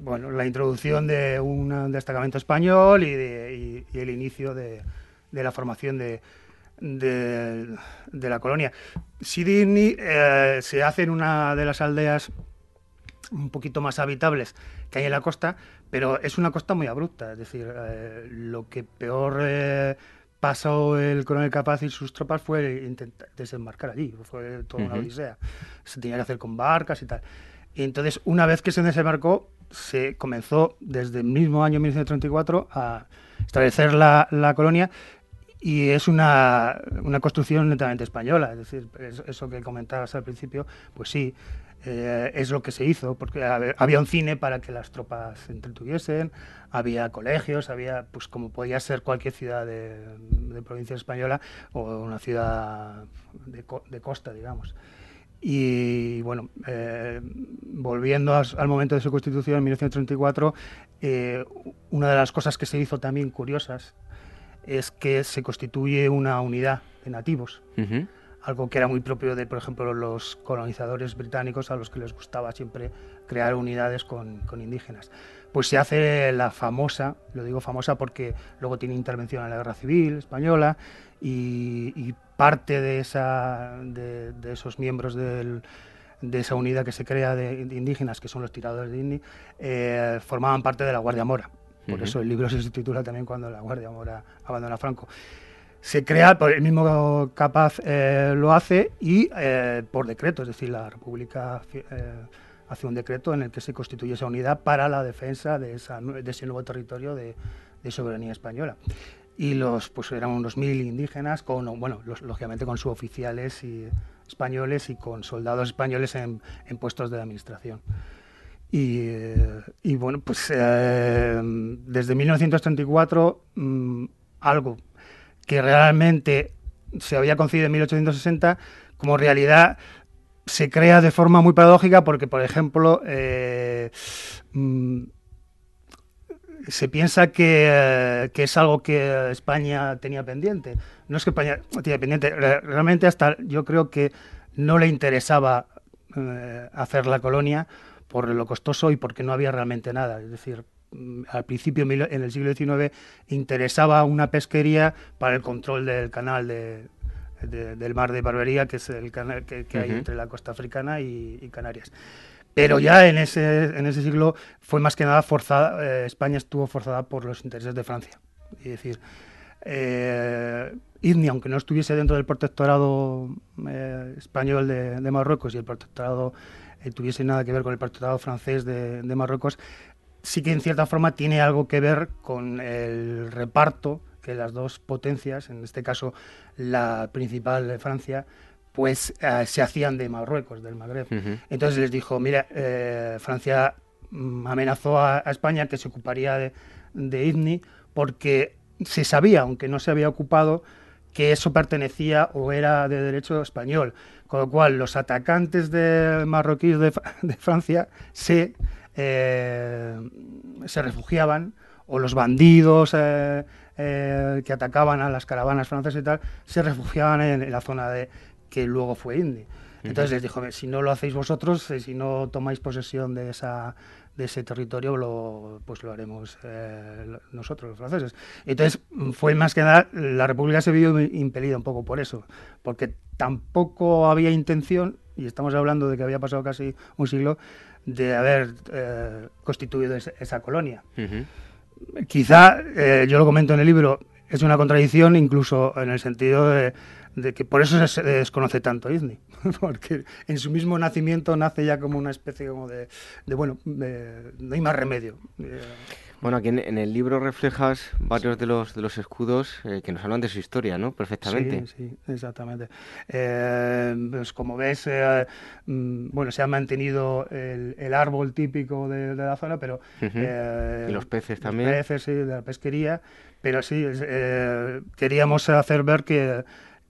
Speaker 8: bueno, la introducción de un destacamento español y, el inicio de, la formación de, la colonia. Sidney eh, se hace en una de las aldeas un poquito más habitables que hay en la costa, pero es una costa muy abrupta, es decir, eh, lo que peor eh, pasó el coronel Capaz y sus tropas fue intentar desembarcar allí, fue toda una odisea, se tenía que hacer con barcas y tal. Entonces, una vez que se desembarcó, se comenzó desde el mismo año 1934 a establecer la, colonia y es una, una, construcción netamente española. Es decir, eso que comentabas al principio, pues sí, eh, es lo que se hizo, porque había un cine para que las tropas se entretuviesen, había colegios, había, pues como podía ser cualquier ciudad de, provincia española o una ciudad de, de costa, digamos. Y bueno, eh, volviendo al momento de su constitución en 1934, eh, una de las cosas que se hizo también curiosas es que se constituye una unidad de nativos, algo que era muy propio de, por ejemplo, los colonizadores británicos a los que les gustaba siempre crear unidades con, con indígenas. Pues se hace la famosa, lo digo famosa porque luego tiene intervención en la Guerra Civil Española, y, parte de, esa, de, esos miembros de esa unidad que se crea de, indígenas, que son los tiradores de Indi, eh, formaban parte de la Guardia Mora. Por eso el libro se titula también cuando la Guardia Mora abandona Franco. Se crea, el mismo Capaz eh, lo hace y eh, por decreto, es decir, la República hace un decreto en el que se constituye esa unidad para la defensa de, esa, de ese nuevo territorio de, de soberanía española y los pues eran unos mil indígenas con bueno lógicamente con suboficiales y españoles y con soldados españoles en, puestos de administración. Y, y bueno pues eh, desde 1934 mm, algo que realmente se había concedido en 1860 como realidad se crea de forma muy paradójica porque por ejemplo eh, mm, se piensa que, es algo que España tenía pendiente. No es que España tenía pendiente, realmente hasta yo creo que no le interesaba eh, hacer la colonia por lo costoso y porque no había realmente nada. Es decir, mm, al principio, en el siglo XIX, interesaba una pesquería para el control del canal del mar de Barbería, que es el canal que, hay entre la costa africana y Canarias. Pero ya en ese, en ese siglo fue más que nada forzada, eh, España estuvo forzada por los intereses de Francia. Es decir, eh, aunque no estuviese dentro del protectorado eh, español de, Marruecos y el protectorado eh, tuviese nada que ver con el protectorado francés de, Marruecos, sí que en cierta forma tiene algo que ver con el reparto que las dos potencias, en este caso la principal de Francia, pues se hacían de Marruecos, del Magreb. Entonces les dijo, mira, eh, Francia amenazó a, España que se ocuparía de, de porque se sabía, aunque no se había ocupado, que eso pertenecía o era de derecho español. Con lo cual, los atacantes de marroquíes de, Francia se, eh, se refugiaban, o los bandidos que atacaban a las caravanas francesas y tal, se refugiaban en la zona de, que luego fue Indy. Entonces les dijo, si no lo hacéis vosotros, eh, si no tomáis posesión de esa de ese territorio, lo, pues lo haremos eh, nosotros, los franceses. Entonces fue más que nada, la República se vio impelida un poco por eso, porque tampoco había intención, y estamos hablando de que había pasado casi un siglo, de haber eh, constituido esa, colonia. Quizá, yo lo comento en el libro, es una contradicción incluso en el sentido de, que por eso se desconoce tanto Izny, porque en su mismo nacimiento nace ya como una especie como de, bueno, no hay más remedio.
Speaker 1: Bueno, aquí en, el libro reflejas varios de los de los escudos eh, que nos hablan de su historia, ¿no? Perfectamente.
Speaker 8: Sí, sí, exactamente. Eh, pues como ves, eh, mm, bueno, se ha mantenido el, árbol típico de, la zona, pero...
Speaker 1: y los peces también.
Speaker 8: Los peces, sí, de la pesquería, pero sí, queríamos hacer ver que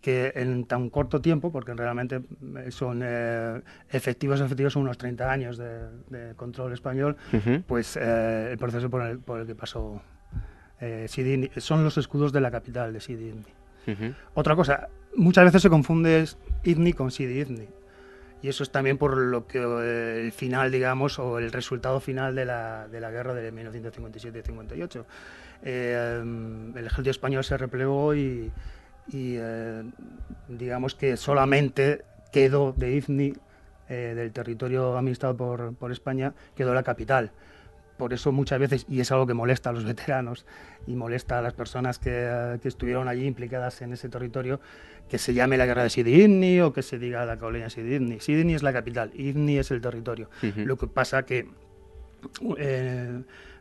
Speaker 8: que en tan corto tiempo, porque realmente son eh, efectivos, efectivos son unos 30 años de, control español, pues eh, el proceso por el, por el que pasó eh, Sidi son los escudos de la capital de Sidi Otra cosa, muchas veces se confunde Idni con Sidi Idni. Y eso es también por lo que el final, digamos, o el resultado final de la, de la guerra de 1957-58. el ejército español se replegó y, y eh, digamos que solamente quedó de Ifni, eh, del territorio administrado por, por, España, quedó la capital. Por eso muchas veces, y es algo que molesta a los veteranos y molesta a las personas que, eh, que estuvieron allí implicadas en ese territorio, que se llame la guerra de Ifni o que se diga la colonia. Sidi Ifni es la capital, Ifni es el territorio. Lo que pasa que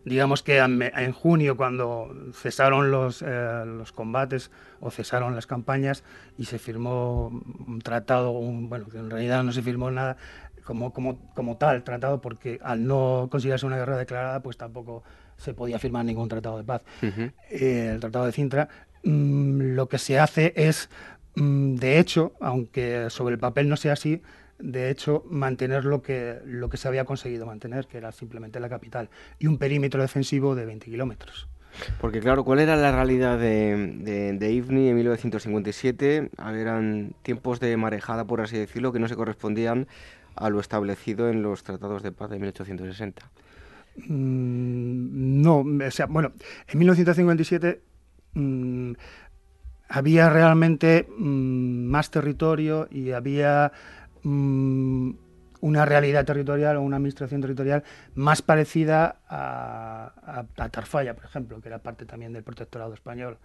Speaker 8: digamos que en junio, cuando cesaron los, eh, los combates o cesaron las campañas y se firmó un tratado, un, bueno, que en realidad no se firmó nada como, como, como tal tratado, porque al no considerarse una guerra declarada, pues tampoco se podía firmar ningún tratado de paz. Eh, el tratado de Cintra, mm, lo que se hace es, mm, de hecho, aunque sobre el papel no sea así, de hecho, mantener lo que, lo que se había conseguido mantener, que era simplemente la capital, y un perímetro defensivo de 20 kilómetros.
Speaker 1: Porque claro, ¿cuál era la realidad de, de, en 1957? Eran tiempos de marejada, por así decirlo, que no se correspondían a lo establecido en los tratados de paz de 1860.
Speaker 8: Mm, no, o sea, bueno, en 1957 mm, había realmente mm, más territorio y había Mm, una realidad territorial o una administración territorial más parecida a, Tarfalla, por ejemplo, que era parte también del protectorado español.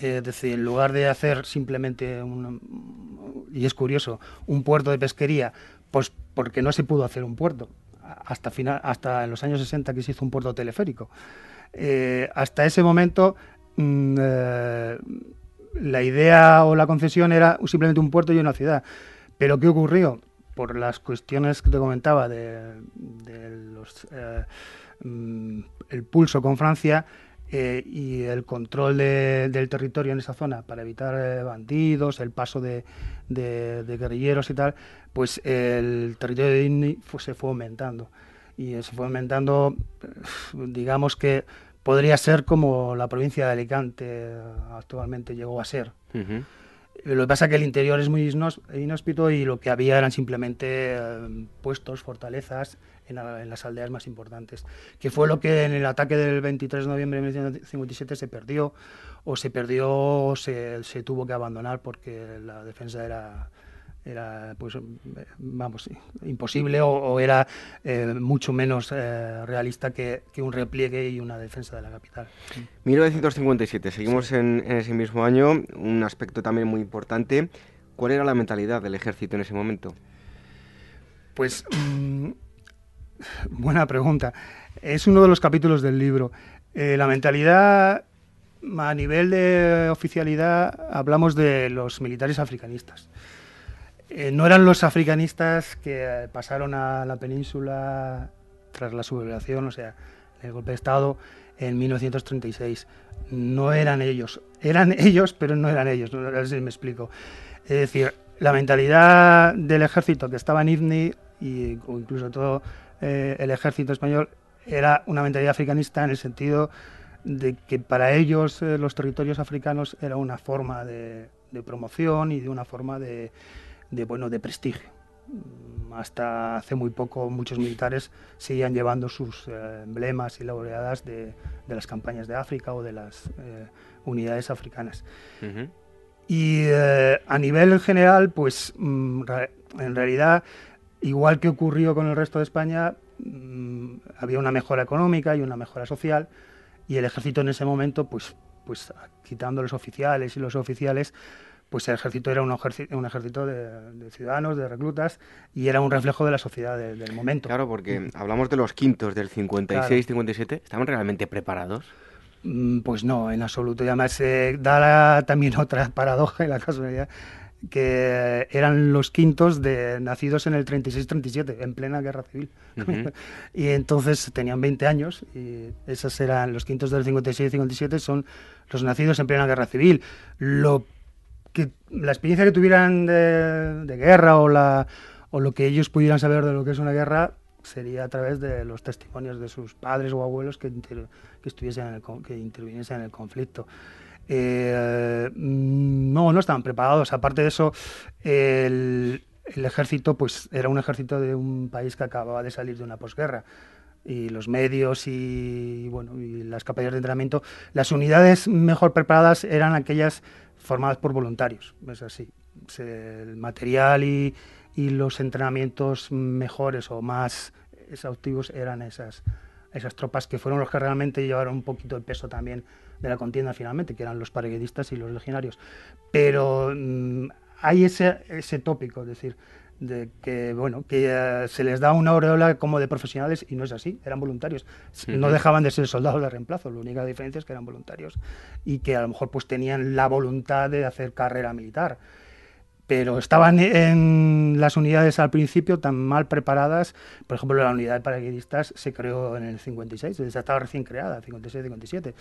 Speaker 8: es decir, en lugar de hacer simplemente, un, y es curioso, un puerto de pesquería, pues porque no se pudo hacer un puerto. Hasta, final, hasta en los años 60 que se hizo un puerto teleférico. Eh, hasta ese momento mm, eh, la idea o la concesión era simplemente un puerto y una ciudad. Pero ¿qué ocurrió? Por las cuestiones que te comentaba de, eh, mm, el pulso con Francia eh, y el control del territorio en esa zona para evitar eh, bandidos, el paso de, guerrilleros y tal, pues el territorio de Inni se fue aumentando. Y se fue aumentando, digamos que podría ser como la provincia de Alicante actualmente llegó a ser. Lo que pasa es que el interior es muy inhóspito y lo que había eran simplemente eh, puestos, fortalezas en, las aldeas más importantes, que fue lo que en el ataque del 23 de noviembre de 1957 se perdió, o se perdió o se, se tuvo que abandonar porque la defensa era era pues vamos imposible o, era eh, mucho menos eh, realista que, un repliegue y una defensa de la capital.
Speaker 1: 1957, seguimos en, ese mismo año, un aspecto también muy importante. ¿Cuál era la mentalidad del ejército en ese momento?
Speaker 8: Pues mm, buena pregunta. Es uno de los capítulos del libro. Eh, la mentalidad a nivel de oficialidad hablamos de los militares africanistas. Eh, no eran los africanistas que eh, pasaron a la península tras la sublevación, o sea, el golpe de Estado en 1936. No eran ellos. Eran ellos, pero no eran ellos. No sé si me explico. Es decir, la mentalidad del ejército que estaba en Ifni y, incluso todo eh, el ejército español era una mentalidad africanista en el sentido de que para ellos los territorios africanos era una forma de promoción y de una forma de, de, bueno, de prestigio. Mm, hasta hace muy poco muchos militares seguían llevando sus eh, emblemas y laureadas de, de, las campañas de África o de las eh, unidades africanas. Y eh, a nivel general, pues mm, en realidad, igual que ocurrió con el resto de España, mm, había una mejora económica y una mejora social y el ejército en ese momento pues pues quitando los oficiales y los oficiales, pues el ejército era un ejército, un ejército de, ciudadanos, de reclutas, y era un reflejo de la sociedad del momento.
Speaker 1: Claro, porque hablamos de los quintos del 56-57, ¿estaban realmente preparados?
Speaker 8: Mm, pues no, en absoluto. Y además se da también otra paradoja en la casualidad, que eran los quintos de nacidos en el 36-37, en plena guerra civil. y entonces tenían 20 años y esos eran los quintos del 56-57 son los nacidos en plena guerra civil. Lo que la experiencia que tuvieran de, guerra o, lo que ellos pudieran saber de lo que es una guerra sería a través de los testimonios de sus padres o abuelos que, que, estuviesen en el, que interviniesen en el conflicto. Eh, no, no estaban preparados. Aparte de eso, el, el, ejército pues era un ejército de un país que acababa de salir de una posguerra y los medios y bueno y las capacidades de entrenamiento las unidades mejor preparadas eran aquellas formadas por voluntarios, es así. el material y, y, los entrenamientos mejores o más exhaustivos eran esas, esas tropas que fueron los que realmente llevaron un poquito el peso también de la contienda finalmente, que eran los paraguedistas y los legionarios. Pero mm, hay ese, ese tópico, es decir, de que bueno que eh, se les da una aureola como de profesionales y no es así, eran voluntarios. No dejaban de ser soldados de reemplazo, la única diferencia es que eran voluntarios y que a lo mejor pues tenían la voluntad de hacer carrera militar. Pero estaban en las unidades al principio tan mal preparadas. Por ejemplo, la unidad de paracaidistas se creó en el 56, estaba recién creada, 56-57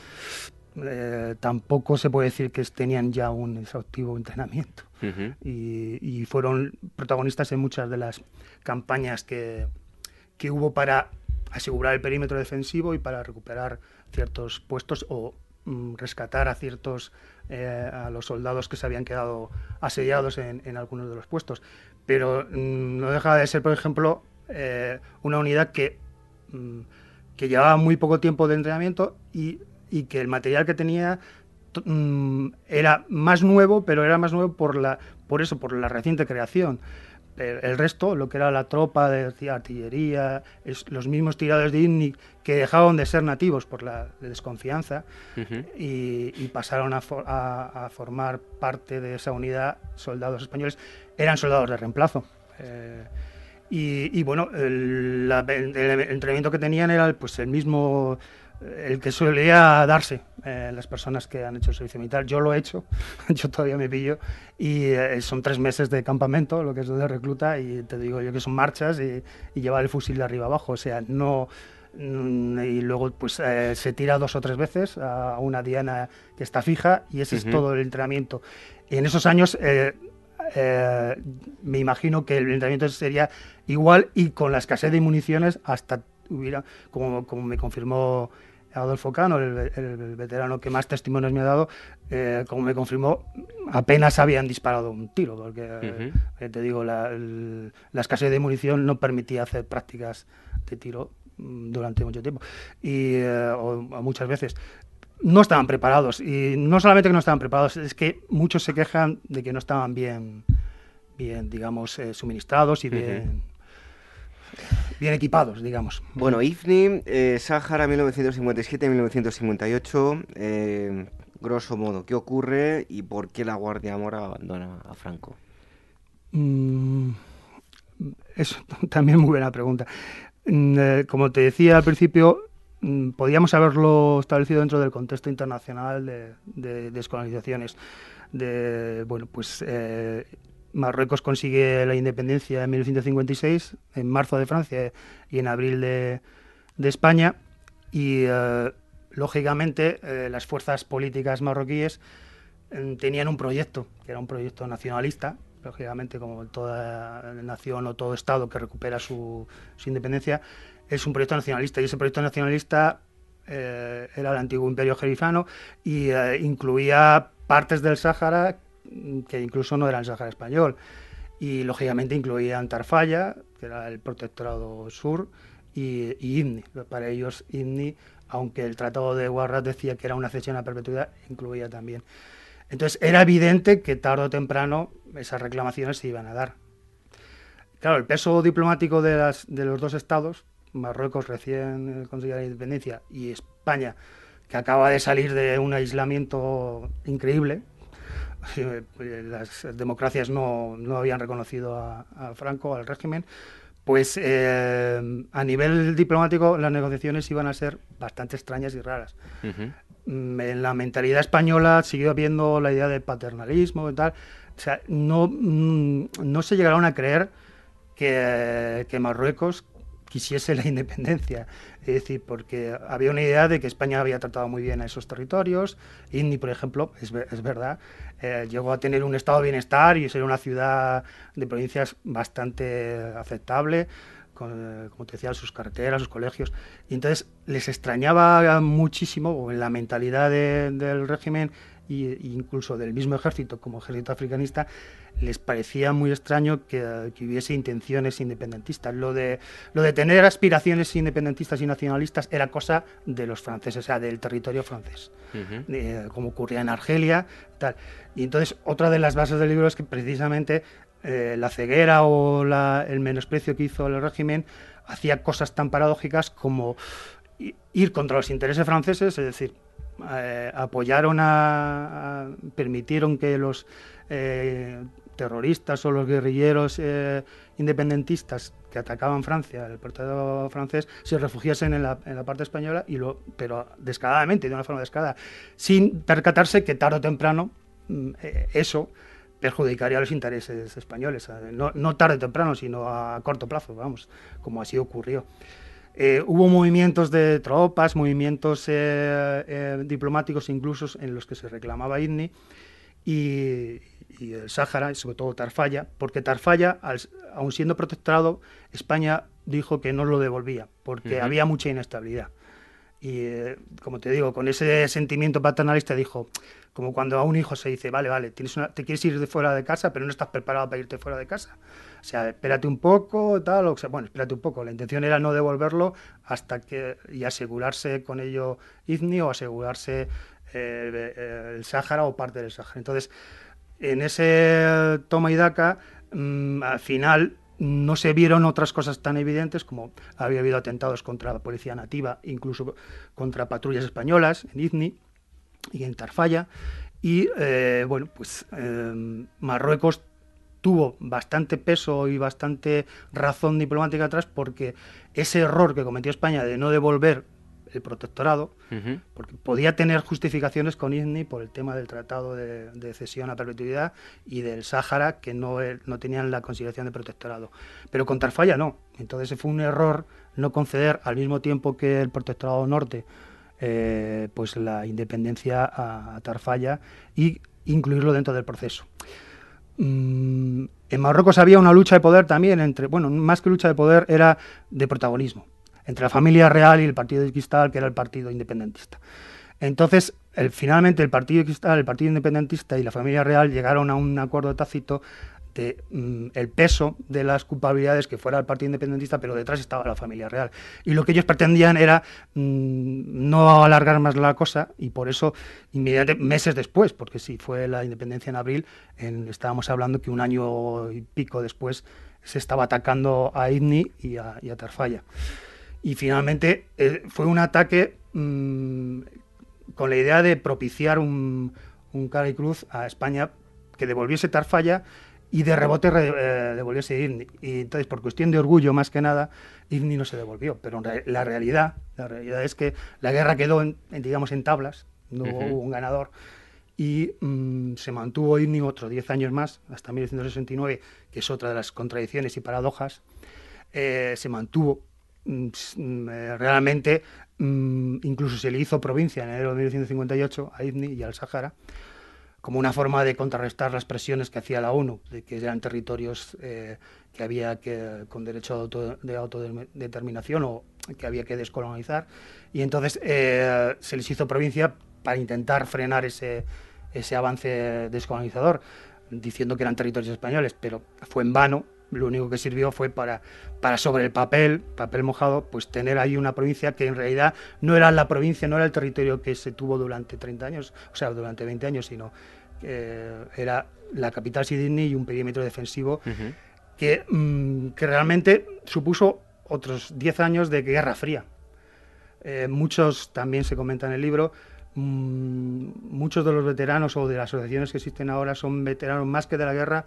Speaker 8: eh, tampoco se puede decir que tenían ya un exhaustivo entrenamiento. Y, fueron protagonistas en muchas de las campañas que, que, hubo para asegurar el perímetro defensivo y para recuperar ciertos puestos o mm, rescatar a ciertos eh, a los soldados que se habían quedado asediados en, en algunos de los puestos. Pero mm, no deja de ser por ejemplo eh, una unidad que mm, que llevaba muy poco tiempo de entrenamiento y y que el material que tenía mm, era más nuevo, pero era más nuevo por, la, por eso, por la reciente creación. El resto, lo que era la tropa de artillería, los mismos tiradores de INNI que dejaron de ser nativos por la desconfianza y, pasaron a, formar parte de esa unidad soldados españoles, eran soldados de reemplazo. Eh, y, bueno, el, el, entrenamiento que tenían era pues, el mismo el que solía darse eh, las personas que han hecho el servicio militar. Yo lo he hecho, yo todavía me pillo, y eh, son tres meses de campamento, lo que es de recluta, y te digo yo que son marchas y, llevar el fusil de arriba abajo, o sea, no... Mm, y luego pues eh, se tira dos o tres veces a una diana que está fija y ese es todo el entrenamiento. Y en esos años me imagino que el entrenamiento sería igual y con la escasez de municiones hasta hubiera, como, como me confirmó Adolfo Cano, el, veterano que más testimonios me ha dado, eh, como me confirmó, apenas habían disparado un tiro, porque eh, te digo, la, escasez de munición no permitía hacer prácticas de tiro mm, durante mucho tiempo. Y eh, muchas veces. No estaban preparados y no solamente que no estaban preparados es que muchos se quejan de que no estaban bien bien digamos suministrados y bien bien equipados, digamos.
Speaker 1: Bueno, IFNI, eh, Sáhara 1957-1958, eh, grosso modo, ¿qué ocurre y por qué la Guardia Mora abandona a Franco?
Speaker 8: Mm, es también muy buena pregunta. Mm, eh, como te decía al principio, mm, podíamos haberlo establecido dentro del contexto internacional de, de descolonizaciones. De, bueno, pues eh, Marruecos consigue la independencia en 1956, en marzo de Francia y en abril de, España, y eh, lógicamente eh, las fuerzas políticas marroquíes mm, tenían un proyecto, que era un proyecto nacionalista, lógicamente como toda nación o todo Estado que recupera su, independencia, es un proyecto nacionalista, y ese proyecto nacionalista eh, era el antiguo imperio jerifano y incluía partes del Sáhara que incluso no era el Sáhara español. Y lógicamente incluían Tarfaya, que era el protectorado sur, y, y Para ellos, IMNI, aunque el Tratado de Guarrat decía que era una cesión a perpetuidad, incluía también. Entonces era evidente que tarde o temprano esas reclamaciones se iban a dar. Claro, el peso diplomático de, las, de los dos estados, Marruecos recién consiguió la independencia y España que acaba de salir de un aislamiento increíble. Las democracias no, no habían reconocido a, Franco, al régimen, pues eh, a nivel diplomático las negociaciones iban a ser bastante extrañas y raras. Mm, en la mentalidad española siguió habiendo la idea del paternalismo y tal. O sea, no, mm, no se llegaron a creer que, que Marruecos quisiese la independencia. Es decir, porque había una idea de que España había tratado muy bien a esos territorios. Inni, por ejemplo, es, verdad, eh, llegó a tener un estado de bienestar y ser una ciudad de provincias bastante aceptable como te decía, sus carreteras, sus colegios. Y entonces les extrañaba muchísimo la mentalidad del régimen e incluso del mismo ejército como ejército africanista, les parecía muy extraño que, hubiese intenciones independentistas. Lo de, lo de tener aspiraciones independentistas y nacionalistas era cosa de los franceses, o sea, del territorio francés, como ocurría en Argelia. Tal. Y entonces, otra de las bases del libro es que precisamente eh, la ceguera o el menosprecio que hizo el régimen hacía cosas tan paradójicas como ir contra los intereses franceses, es decir, eh, apoyaron a, permitieron que los eh, terroristas o los guerrilleros eh, independentistas que atacaban Francia, el puerto francés, se refugiasen en la, parte española, y lo, pero descaradamente, de una forma descarada, sin percatarse que tarde o temprano mm, eso perjudicaría los intereses españoles, no, no tarde o temprano, sino a corto plazo, vamos, como así ocurrió. Eh, hubo movimientos de tropas, movimientos eh, eh, diplomáticos incluso en los que se reclamaba INNI y, el Sáhara, y sobre todo Tarfaya, porque Tarfaya, aun siendo protectorado, España dijo que no lo devolvía, porque había mucha inestabilidad. Y como te digo, con ese sentimiento paternalista dijo, como cuando a un hijo se dice, vale, vale, tienes te quieres ir de fuera de casa, pero no estás preparado para irte fuera de casa. O sea, espérate un poco, tal, o sea, bueno, espérate un poco. La intención era no devolverlo hasta que, y asegurarse con ello IZNI o asegurarse eh, el Sáhara o parte del Sáhara. Entonces, en ese toma y daca, mm, al final no se vieron otras cosas tan evidentes como había habido atentados contra la policía nativa, incluso contra patrullas españolas en IZNI y en Tarfaya. Y eh, bueno, pues eh, Marruecos tuvo bastante peso y bastante razón diplomática atrás porque ese error que cometió España de no devolver el protectorado, porque podía tener justificaciones con ISNI por el tema del tratado de, cesión a perpetuidad y del Sáhara, que no, no tenían la consideración de protectorado. Pero con Tarfaya no. Entonces fue un error no conceder al mismo tiempo que el protectorado norte eh, pues la independencia a, Tarfaya y incluirlo dentro del proceso. Mm, en Marruecos había una lucha de poder también entre, bueno, más que lucha de poder era de protagonismo, entre la familia real y el partido de Cristal, que era el partido independentista. Entonces, finalmente el partido Cristal, el partido independentista y la familia real llegaron a un acuerdo tácito de, mm, el peso de las culpabilidades que fuera el Partido Independentista, pero detrás estaba la familia real. Y lo que ellos pretendían era mm, no alargar más la cosa y por eso, inmediatamente, meses después, porque si fue la independencia en abril, estábamos hablando que un año y pico después se estaba atacando a Idni y a, Tarfaya. Y finalmente eh, fue un ataque mm, con la idea de propiciar un, un cara y cruz a España que devolviese Tarfaya y de rebote eh, devolvióse IVNI. Y entonces, por cuestión de orgullo más que nada, IVNI no se devolvió. Pero la realidad, la realidad es que la guerra quedó, en, digamos, en tablas, no hubo un ganador. Y mm, se mantuvo IVNI otros 10 años más, hasta 1969, que es otra de las contradicciones y paradojas. Eh, se mantuvo realmente, incluso se le hizo provincia en enero de 1958 a IVNI y al Sahara como una forma de contrarrestar las presiones que hacía la ONU, de que eran territorios eh, que había que, con derecho de autodeterminación o que había que descolonizar. Y entonces eh, se les hizo provincia para intentar frenar ese, ese avance descolonizador, diciendo que eran territorios españoles, pero fue en vano. Lo único que sirvió fue para, para sobre el papel, papel mojado, pues tener ahí una provincia que en realidad no era la provincia, no era el territorio que se tuvo durante 30 años, o sea, durante 20 años, sino que era la capital Sydney y un perímetro defensivo que, mm, que realmente supuso otros 10 años de guerra fría Eh, muchos también se comentan en el libro. Mm, muchos de los veteranos o de las asociaciones que existen ahora son veteranos más que de la guerra,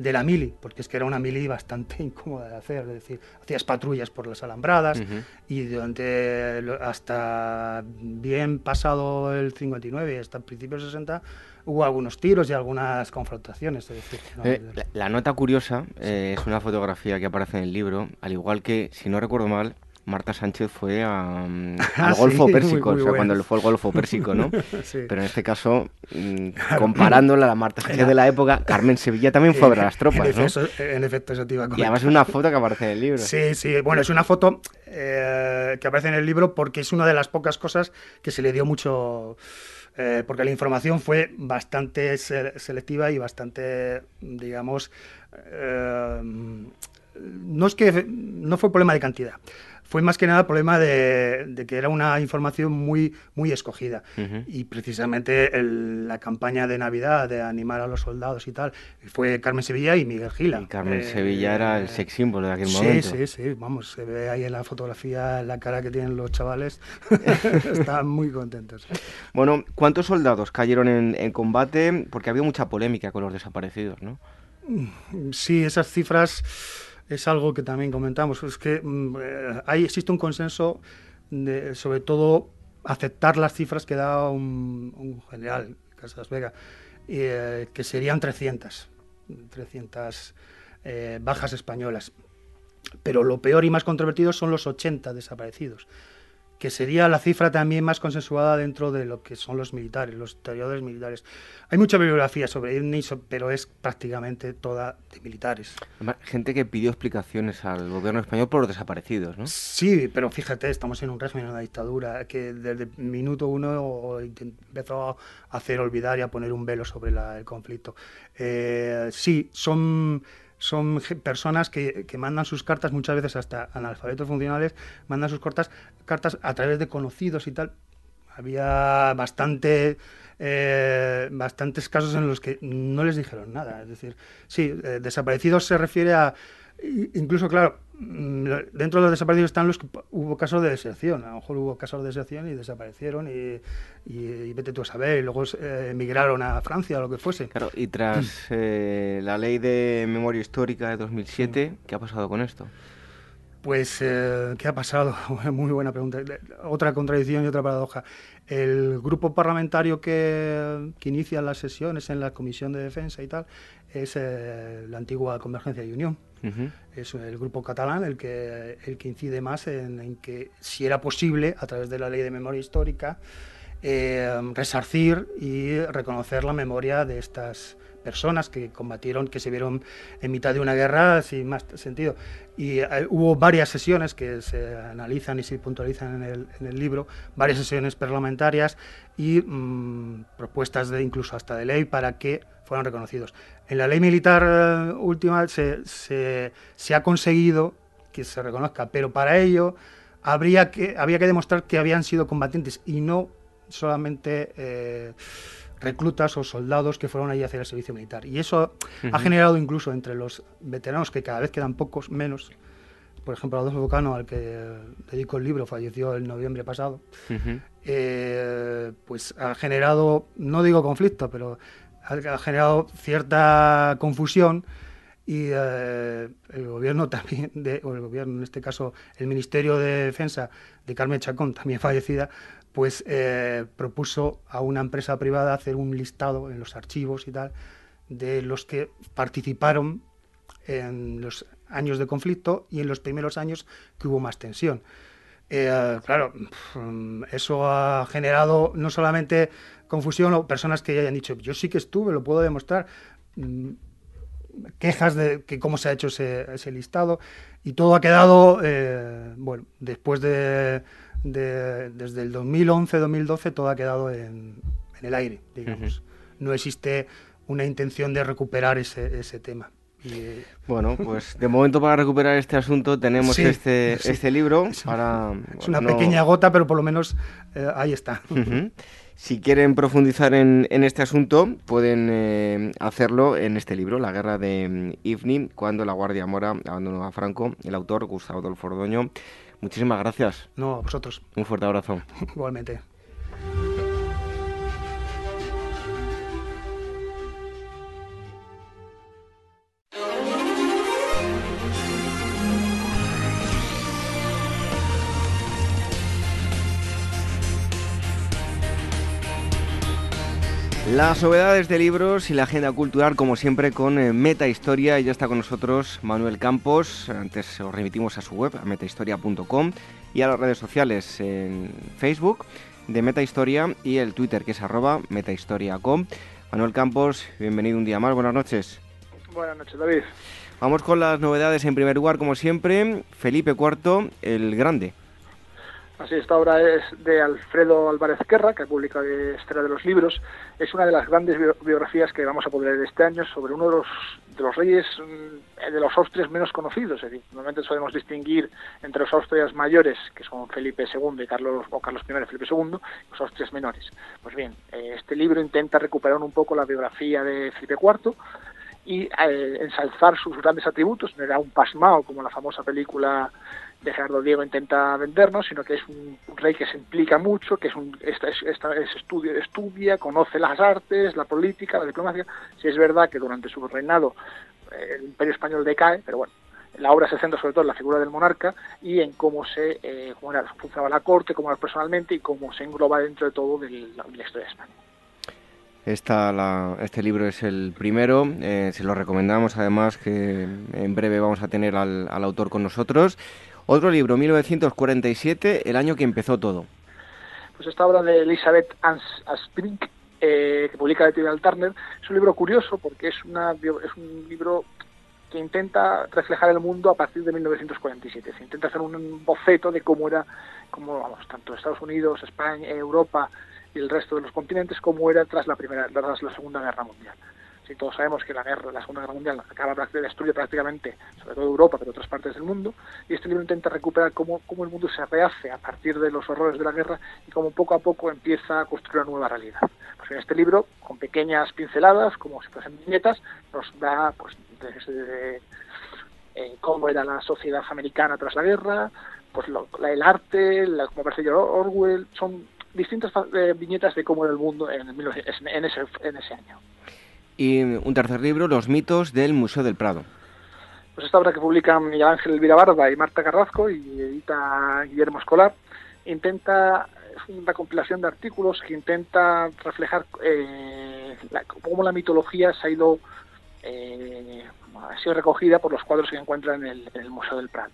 Speaker 8: de la mili, porque es que era una mili bastante incómoda de hacer, es decir, hacías patrullas por las alambradas y durante hasta bien pasado el 59 hasta principios 60 hubo algunos tiros y algunas confrontaciones.
Speaker 1: Eh, la, nota curiosa eh, es una fotografía que aparece en el libro, al igual que, si no recuerdo mal, Marta Sánchez fue al Golfo Pérsico, o sea, cuando fue el Golfo Pérsico, ¿no? Pero en este caso, mm, comparándola a la Marta Sánchez de la época, Carmen Sevilla también fue a ver a las tropas,
Speaker 8: en
Speaker 1: ¿no?
Speaker 8: en efecto, eso te iba a
Speaker 1: Y además es una foto que aparece en el libro.
Speaker 8: Sí, sí, bueno, es una foto eh, que aparece en el libro porque es una de las pocas cosas que se le dio mucho... Eh, porque la información fue bastante selectiva y bastante, digamos, eh, no es que no fue problema de cantidad, fue más que nada el problema de, que era una información muy, muy escogida. Y precisamente la campaña de Navidad, de animar a los soldados y tal, fue Carmen Sevilla y Miguel Gila.
Speaker 1: Carmen Sevilla era el sex símbolo de aquel momento.
Speaker 8: Sí, sí, sí, vamos, se ve ahí en la fotografía la cara que tienen los chavales. Están muy contentos.
Speaker 1: Bueno, ¿cuántos soldados cayeron en, en combate? Porque había mucha polémica con los desaparecidos, ¿no?
Speaker 8: Sí, esas cifras es algo que también comentamos, es que mm, eh, ahí existe un consenso de, sobre todo, aceptar las cifras que da un, general, Casas Vega, eh, que serían 300, 300 eh, bajas españolas. Pero lo peor y más controvertido son los 80 desaparecidos que sería la cifra también más consensuada dentro de lo que son los militares, los historiadores militares. Hay mucha bibliografía sobre Irni, pero es prácticamente toda de militares.
Speaker 1: Gente que pidió explicaciones al gobierno español por los desaparecidos, ¿no?
Speaker 8: Sí, pero fíjate, estamos en un régimen, en una dictadura, que desde el minuto uno empezó a hacer olvidar y a poner un velo sobre el conflicto. Eh, sí, son son personas que, mandan sus cartas, muchas veces hasta analfabetos funcionales, mandan sus cartas, cartas a través de conocidos y tal. Había bastante, eh, bastantes casos en los que no les dijeron nada. Es decir, sí, eh, desaparecidos se refiere a Incluso, claro, dentro de los desaparecidos están los que hubo casos de deserción. A lo mejor hubo casos de deserción y desaparecieron y, vete tú a saber. Y luego eh, emigraron a Francia o lo que fuese.
Speaker 1: Claro, y tras eh, la ley de memoria histórica de 2007, ¿qué ha pasado con esto?
Speaker 8: Pues, eh, ¿qué ha pasado? Muy buena pregunta. Otra contradicción y otra paradoja. El grupo parlamentario que, que inicia las sesiones en la Comisión de Defensa y tal es la antigua Convergencia y Unión. Es el grupo catalán el que, el que incide más en, que si era posible, a través de la ley de memoria histórica, eh, resarcir y reconocer la memoria de estas personas que combatieron, que se vieron en mitad de una guerra sin más sentido. Y eh, hubo varias sesiones que se analizan y se puntualizan en el, libro, varias sesiones parlamentarias y mm, propuestas de incluso hasta de ley para que fueran reconocidos. En la ley militar eh, última se, se, ha conseguido que se reconozca, pero para ello habría que, había que demostrar que habían sido combatientes y no solamente eh, reclutas o soldados que fueron allí a hacer el servicio militar. Y eso ha generado incluso entre los veteranos, que cada vez quedan pocos menos, por ejemplo, Adolfo Bocano, al que dedico el libro, falleció en noviembre pasado, eh, pues ha generado, no digo conflicto, pero ha generado cierta confusión y eh, el gobierno también, de, o el gobierno, en este caso el Ministerio de Defensa de Carmen Chacón, también fallecida, pues eh, propuso a una empresa privada hacer un listado en los archivos y tal de los que participaron en los años de conflicto y en los primeros años que hubo más tensión. Eh, claro, eso ha generado no solamente confusión o personas que hayan dicho, yo sí que estuve, lo puedo demostrar, mm, quejas de que cómo se ha hecho ese, listado y todo ha quedado, eh, bueno, después de, desde el 2011-2012 todo ha quedado en, el aire, digamos. No existe una intención de recuperar ese, ese tema.
Speaker 1: Bueno, pues de momento para recuperar este asunto tenemos este, este libro. Para,
Speaker 8: es una pequeña gota, pero por lo menos eh, ahí está.
Speaker 1: Si quieren profundizar en, este asunto, pueden eh, hacerlo en este libro, La guerra de mm, Ifni, cuando la Guardia Mora abandonó a Franco. El autor, Gustavo Adolfo Ordoño, Muchísimas gracias.
Speaker 8: No, a vosotros.
Speaker 1: Un fuerte abrazo.
Speaker 8: Igualmente.
Speaker 1: Las novedades de libros y la agenda cultural, como siempre, con eh, Meta Historia. Y ya está con nosotros Manuel Campos. Antes os remitimos a su web, a metahistoria.com, y a las redes sociales en Facebook de Meta Historia y el Twitter, que es arroba metahistoria.com. Manuel Campos, bienvenido un día más. Buenas noches.
Speaker 9: Buenas noches, David.
Speaker 1: Vamos con las novedades. En primer lugar, como siempre, Felipe IV, el Grande.
Speaker 9: Así, esta obra es de Alfredo Álvarez Querra, que publica Historia de los Libros. Es una de las grandes biografías que vamos a poder leer este año sobre uno de los, de los reyes mm, de los Austrias menos conocidos. Es decir, normalmente solemos distinguir entre los Austrias mayores, que son Felipe II y Carlos, o Carlos I, Felipe II, y los Austrias menores. Pues bien, eh, este libro intenta recuperar un poco la biografía de Felipe IV y eh, ensalzar sus grandes atributos. No era un pasmao como la famosa película de Gerardo Diego intenta vendernos, sino que es un, rey que se implica mucho, que es un esta, esta, es estudio, estudia, conoce las artes, la política, la diplomacia. Si es verdad que durante su reinado eh, el imperio español decae, pero bueno, la obra se centra sobre todo en la figura del monarca y en cómo se eh, cómo era, funcionaba la corte, cómo era personalmente y cómo se engloba dentro de todo de la, historia de España.
Speaker 1: Esta, este libro es el primero, eh, se lo recomendamos además que en breve vamos a tener al autor con nosotros. Otro libro, 1947, el año que empezó todo.
Speaker 9: Pues esta obra de Elizabeth Asprink, eh, que publica Editorial Turner, es un libro curioso porque es, una, es un libro que intenta reflejar el mundo a partir de 1947. Se intenta hacer un boceto de cómo era, cómo, vamos, tanto Estados Unidos, España, Europa y el resto de los continentes, cómo era tras la primera, tras la Segunda Guerra Mundial y todos sabemos que la guerra, la Segunda Guerra Mundial acaba destruye prácticamente, sobre todo Europa, pero otras partes del mundo, y este libro intenta recuperar cómo, cómo el mundo se rehace a partir de los horrores de la guerra y cómo poco a poco empieza a construir una nueva realidad. Pues en este libro, con pequeñas pinceladas, como si fuesen viñetas, nos da pues desde eh, cómo era la sociedad americana tras la guerra, pues el arte, la, como parece Orwell, son distintas eh, viñetas de cómo era el mundo en, en, ese, en ese año.
Speaker 1: Y un tercer libro, Los mitos del Museo del Prado.
Speaker 9: Pues esta obra que publican Miguel Ángel Elvira Barba y Marta Carrasco y edita Guillermo Escolar, intenta, es una compilación de artículos que intenta reflejar eh, cómo la mitología se ha ido, eh, ha sido recogida por los cuadros que encuentran en el, Museo del Prado.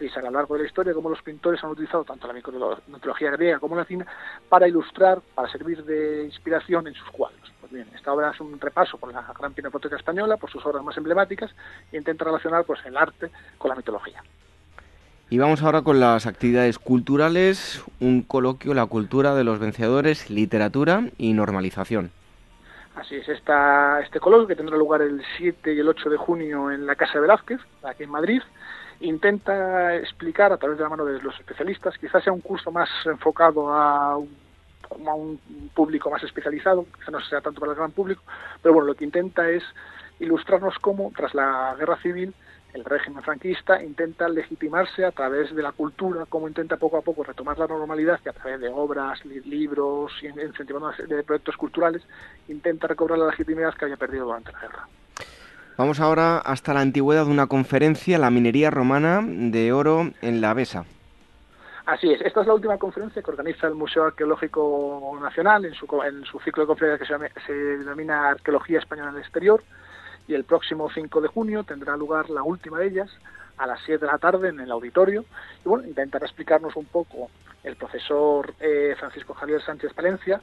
Speaker 9: Es a lo largo de la historia, cómo los pintores han utilizado tanto la mitología griega como la latina para ilustrar, para servir de inspiración en sus cuadros. Bien, esta obra es un repaso por la gran pinacoteca española, por sus obras más emblemáticas, e intenta relacionar pues, el arte con la mitología.
Speaker 1: Y vamos ahora con las actividades culturales, un coloquio, la cultura de los vencedores, literatura y normalización.
Speaker 9: Así es, esta, este coloquio que tendrá lugar el 7 y el 8 de junio en la Casa de Velázquez, aquí en Madrid, intenta explicar a través de la mano de los especialistas, quizás sea un curso más enfocado a un a un público más especializado, quizá no sea tanto para el gran público, pero bueno, lo que intenta es ilustrarnos cómo, tras la guerra civil, el régimen franquista intenta legitimarse a través de la cultura, cómo intenta poco a poco retomar la normalidad, que a través de obras, libros, incentivando de proyectos culturales, intenta recobrar la legitimidad que había perdido durante la guerra.
Speaker 1: Vamos ahora hasta la antigüedad de una conferencia, la minería romana de oro en la Besa.
Speaker 9: Así es, esta es la última conferencia que organiza el Museo Arqueológico Nacional en su, en su ciclo de conferencias que se, denomina Arqueología Española en el Exterior. Y el próximo 5 de junio tendrá lugar la última de ellas a las 7 de la tarde en el auditorio. Y bueno, intentará explicarnos un poco el profesor eh, Francisco Javier Sánchez Palencia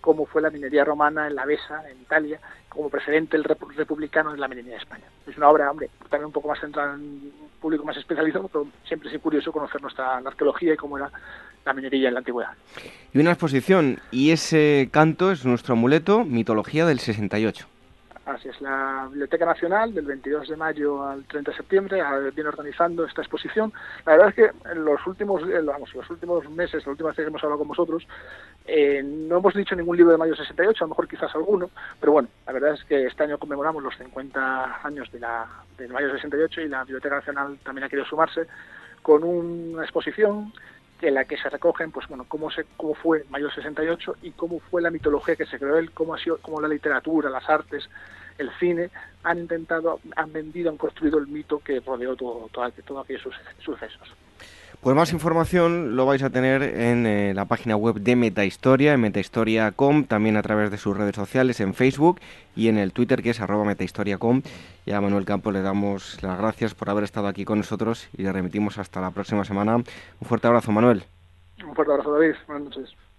Speaker 9: cómo fue la minería romana en la Besa, en Italia, como precedente el republicano en la minería de España. Es una obra, hombre, también un poco más centrada en un público más especializado, pero siempre es curioso conocer nuestra arqueología y cómo era la minería en la antigüedad.
Speaker 1: Y una exposición, y ese canto es nuestro amuleto, Mitología del 68.
Speaker 9: Así es, la Biblioteca Nacional del 22 de mayo al 30 de septiembre viene organizando esta exposición. La verdad es que en los últimos, vamos, los últimos meses, la última vez que hemos hablado con vosotros, eh, no hemos dicho ningún libro de mayo 68, a lo mejor quizás alguno, pero bueno, la verdad es que este año conmemoramos los 50 años de la, del mayo 68 y la Biblioteca Nacional también ha querido sumarse con una exposición en la que se recogen, pues bueno, cómo se, cómo fue Mayo 68 y cómo fue la mitología que se creó él, cómo ha sido, cómo la literatura, las artes, el cine han intentado, han vendido, han construido el mito que rodeó todo, todo, todos aquellos sucesos.
Speaker 1: Pues más información lo vais a tener en eh, la página web de Metahistoria, en metahistoria.com, también a través de sus redes sociales, en Facebook y en el Twitter que es arroba metahistoria.com. Y a Manuel Campos le damos las gracias por haber estado aquí con nosotros y le remitimos hasta la próxima semana. Un fuerte abrazo, Manuel.
Speaker 9: Un fuerte abrazo, David. Buenas noches.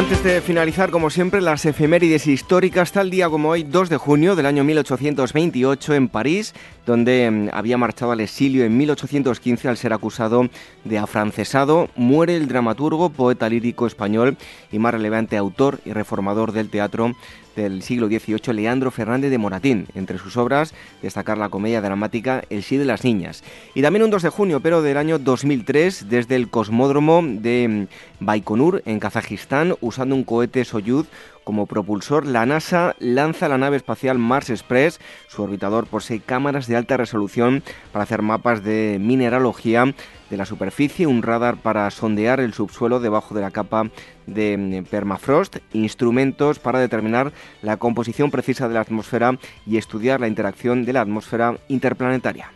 Speaker 1: Antes de finalizar, como siempre, las efemérides históricas, tal día como hoy, 2 de junio del año 1828, en París, donde mm, había marchado al exilio en 1815 al ser acusado de afrancesado, muere el dramaturgo, poeta lírico español y más relevante autor y reformador del teatro del siglo XVIII, Leandro Fernández de Moratín. Entre sus obras, destacar la comedia dramática El sí de las niñas. Y también un 2 de junio, pero del año 2003, desde el cosmódromo de mm, Baikonur, en Kazajistán, usando un cohete Soyuz como propulsor, la NASA lanza la nave espacial Mars Express. Su orbitador posee cámaras de alta resolución para hacer mapas de mineralogía de la superficie, un radar para sondear el subsuelo debajo de la capa de mm, permafrost, instrumentos para determinar la composición precisa de la atmósfera y estudiar la interacción de la atmósfera interplanetaria.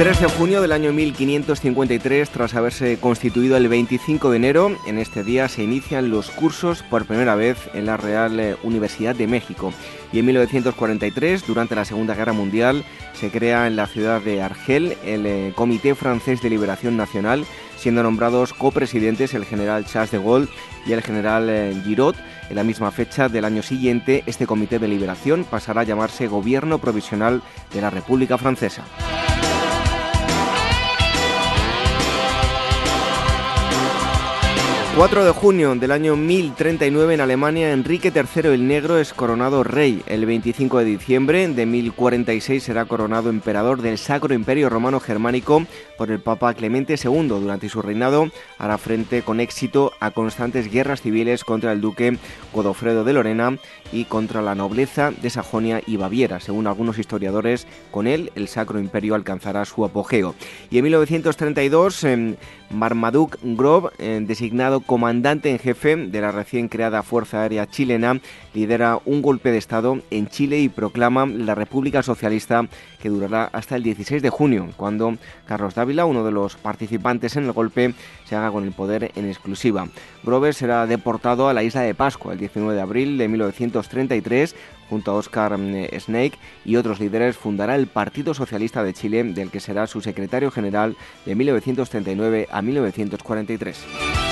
Speaker 1: 3 de junio del año 1553, tras haberse constituido el 25 de enero, en este día se inician los cursos por primera vez en la Real eh, Universidad de México. Y en 1943, durante la Segunda Guerra Mundial, se crea en la ciudad de Argel el eh, Comité Francés de Liberación Nacional, siendo nombrados copresidentes el general Charles de Gaulle y el general eh, Giraud. En la misma fecha del año siguiente, este Comité de Liberación pasará a llamarse Gobierno Provisional de la República Francesa. 4 de junio del año 1039 en Alemania, Enrique III el Negro es coronado rey. El 25 de diciembre de 1046 será coronado emperador del Sacro Imperio Romano Germánico por el Papa Clemente II. Durante su reinado hará frente con éxito a constantes guerras civiles contra el duque Godofredo de Lorena y contra la nobleza de Sajonia y Baviera. Según algunos historiadores, con él el Sacro Imperio alcanzará su apogeo. Y en 1932, Marmaduke Grove, eh, designado comandante en jefe de la recién creada Fuerza Aérea Chilena, lidera un golpe de Estado en Chile y proclama la República Socialista que durará hasta el 16 de junio, cuando Carlos Uno de los participantes en el golpe, se haga con el poder en exclusiva. Grove será deportado a la isla de Pascua el 19 de abril de 1933 junto a Oscar mm, Snake y otros líderes, fundará el Partido Socialista de Chile, del que será su secretario general de 1939 a 1943.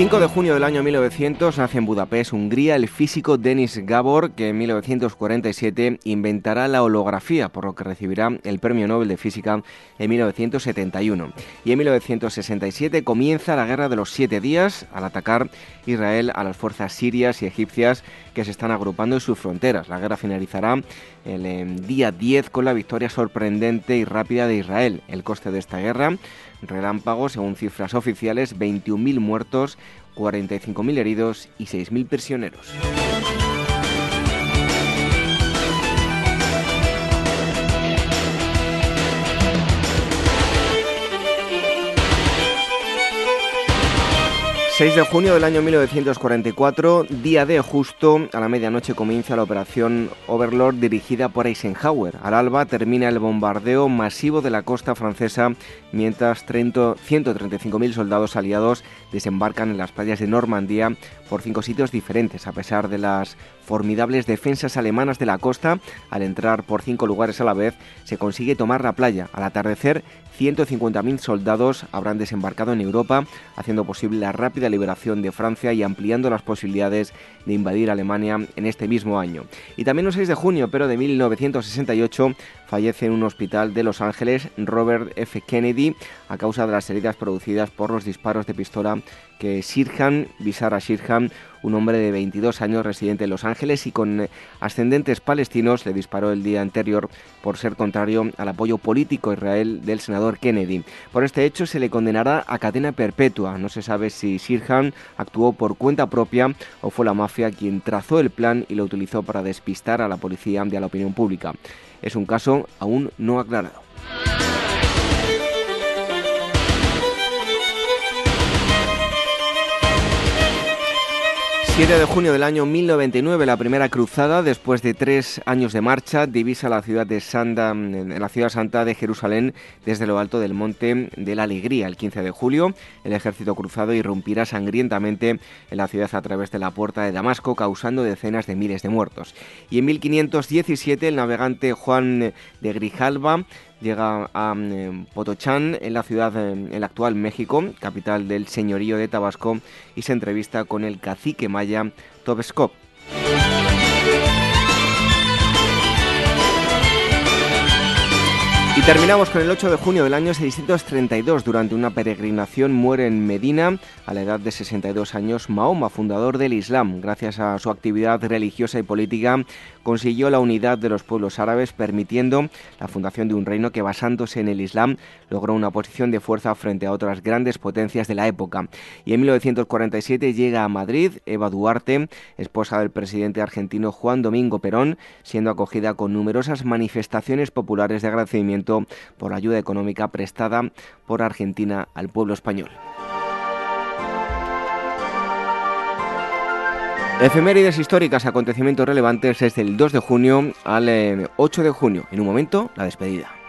Speaker 1: 5 de junio del año 1900 nace en Budapest, Hungría, el físico Denis Gabor, que en 1947 inventará la holografía, por lo que recibirá el Premio Nobel de Física en 1971. Y en 1967 comienza la Guerra de los Siete Días al atacar Israel a las fuerzas sirias y egipcias que se están agrupando en sus fronteras. La guerra finalizará el em, día 10 con la victoria sorprendente y rápida de Israel. El coste de esta guerra relámpagos, según cifras oficiales, 21.000 muertos, 45.000 heridos y 6.000 prisioneros. 6 de junio del año 1944, día de justo, a la medianoche comienza la operación Overlord dirigida por Eisenhower. Al alba termina el bombardeo masivo de la costa francesa, mientras 135.000 soldados aliados desembarcan en las playas de Normandía por cinco sitios diferentes, a pesar de las formidables defensas alemanas de la costa. Al entrar por cinco lugares a la vez, se consigue tomar la playa. Al atardecer, 150.000 soldados habrán desembarcado en Europa, haciendo posible la rápida liberación de Francia y ampliando las posibilidades de invadir Alemania en este mismo año. Y también el 6 de junio, pero de 1968, fallece en un hospital de Los Ángeles Robert F. Kennedy a causa de las heridas producidas por los disparos de pistola que Sirhan, Bisara Sirhan, un hombre de 22 años residente en Los Ángeles y con ascendentes palestinos, le disparó el día anterior por ser contrario al apoyo político a Israel del senador Kennedy. Por este hecho se le condenará a cadena perpetua. No se sabe si Sirhan actuó por cuenta propia o fue la mafia quien trazó el plan y lo utilizó para despistar a la policía y a la opinión pública. Es un caso aún no aclarado. 7 de junio del año 1099, la primera cruzada, después de tres años de marcha, divisa la ciudad de Santa, la ciudad santa de Jerusalén desde lo alto del monte de la Alegría. El 15 de julio, el ejército cruzado irrumpirá sangrientamente en la ciudad a través de la puerta de Damasco, causando decenas de miles de muertos. Y en 1517, el navegante Juan de Grijalva llega a mm, Potochán, en la ciudad, en el actual México, capital del señorío de Tabasco, y se entrevista con el cacique maya Tobescop. Y terminamos con el 8 de junio del año 632. Durante una peregrinación muere en Medina, a la edad de 62 años, Mahoma, fundador del Islam. Gracias a su actividad religiosa y política, consiguió la unidad de los pueblos árabes, permitiendo la fundación de un reino que, basándose en el Islam, logró una posición de fuerza frente a otras grandes potencias de la época. Y en 1947 llega a Madrid Eva Duarte, esposa del presidente argentino Juan Domingo Perón, siendo acogida con numerosas manifestaciones populares de agradecimiento por la ayuda económica prestada por Argentina al pueblo español. Efemérides históricas, acontecimientos relevantes desde el 2 de junio al 8 eh, de junio. En un momento, la despedida.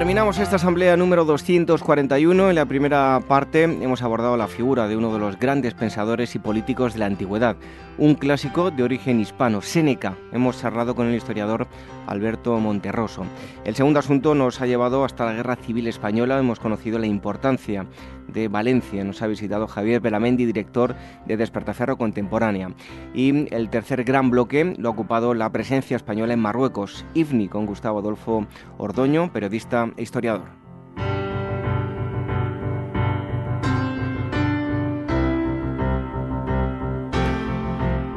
Speaker 1: Terminamos esta asamblea número 241. En la primera parte hemos abordado la figura de uno de los grandes pensadores y políticos de la antigüedad, un clásico de origen hispano, Séneca. Hemos charlado con el historiador Alberto Monterroso. El segundo asunto nos ha llevado hasta la Guerra Civil Española. Hemos conocido la importancia de Valencia. Nos ha visitado Javier Belamendi, director de Despertaferro Contemporánea. Y el tercer gran bloque lo ha ocupado la presencia española en Marruecos, IFNI, con Gustavo Adolfo Ordoño, periodista e historiador.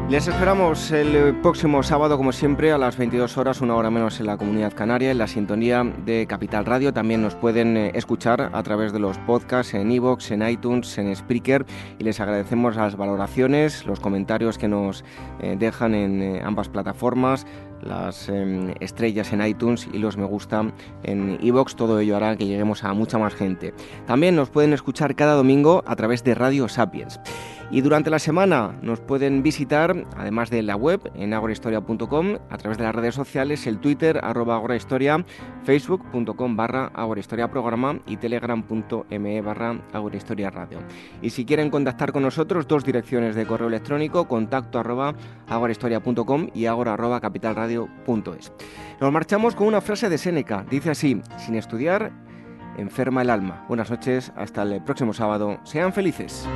Speaker 1: Les esperamos el próximo sábado, como siempre, a las 22 horas, una hora menos en la Comunidad Canaria, en la sintonía de Capital Radio. También nos pueden eh, escuchar a través de los podcasts en iVoox, en iTunes, en Spreaker. Y les agradecemos las valoraciones, los comentarios que nos eh, dejan en eh, ambas plataformas, las em, estrellas en iTunes y los me gusta en iVoox. Todo ello hará que lleguemos a mucha más gente. También nos pueden escuchar cada domingo a través de Radio Sapiens. Y durante la semana nos pueden visitar, además de la web, en agorahistoria.com, a través de las redes sociales, el Twitter, arroba agorahistoria, facebook.com barra agorahistoria programa y telegram.me barra agorahistoria radio. Y si quieren contactar con nosotros, dos direcciones de correo electrónico, contacto arroba agorahistoria.com y agora arroba capitalradio.es. Nos marchamos con una frase de Séneca, dice así, sin estudiar, enferma el alma. Buenas noches, hasta el próximo sábado, sean felices.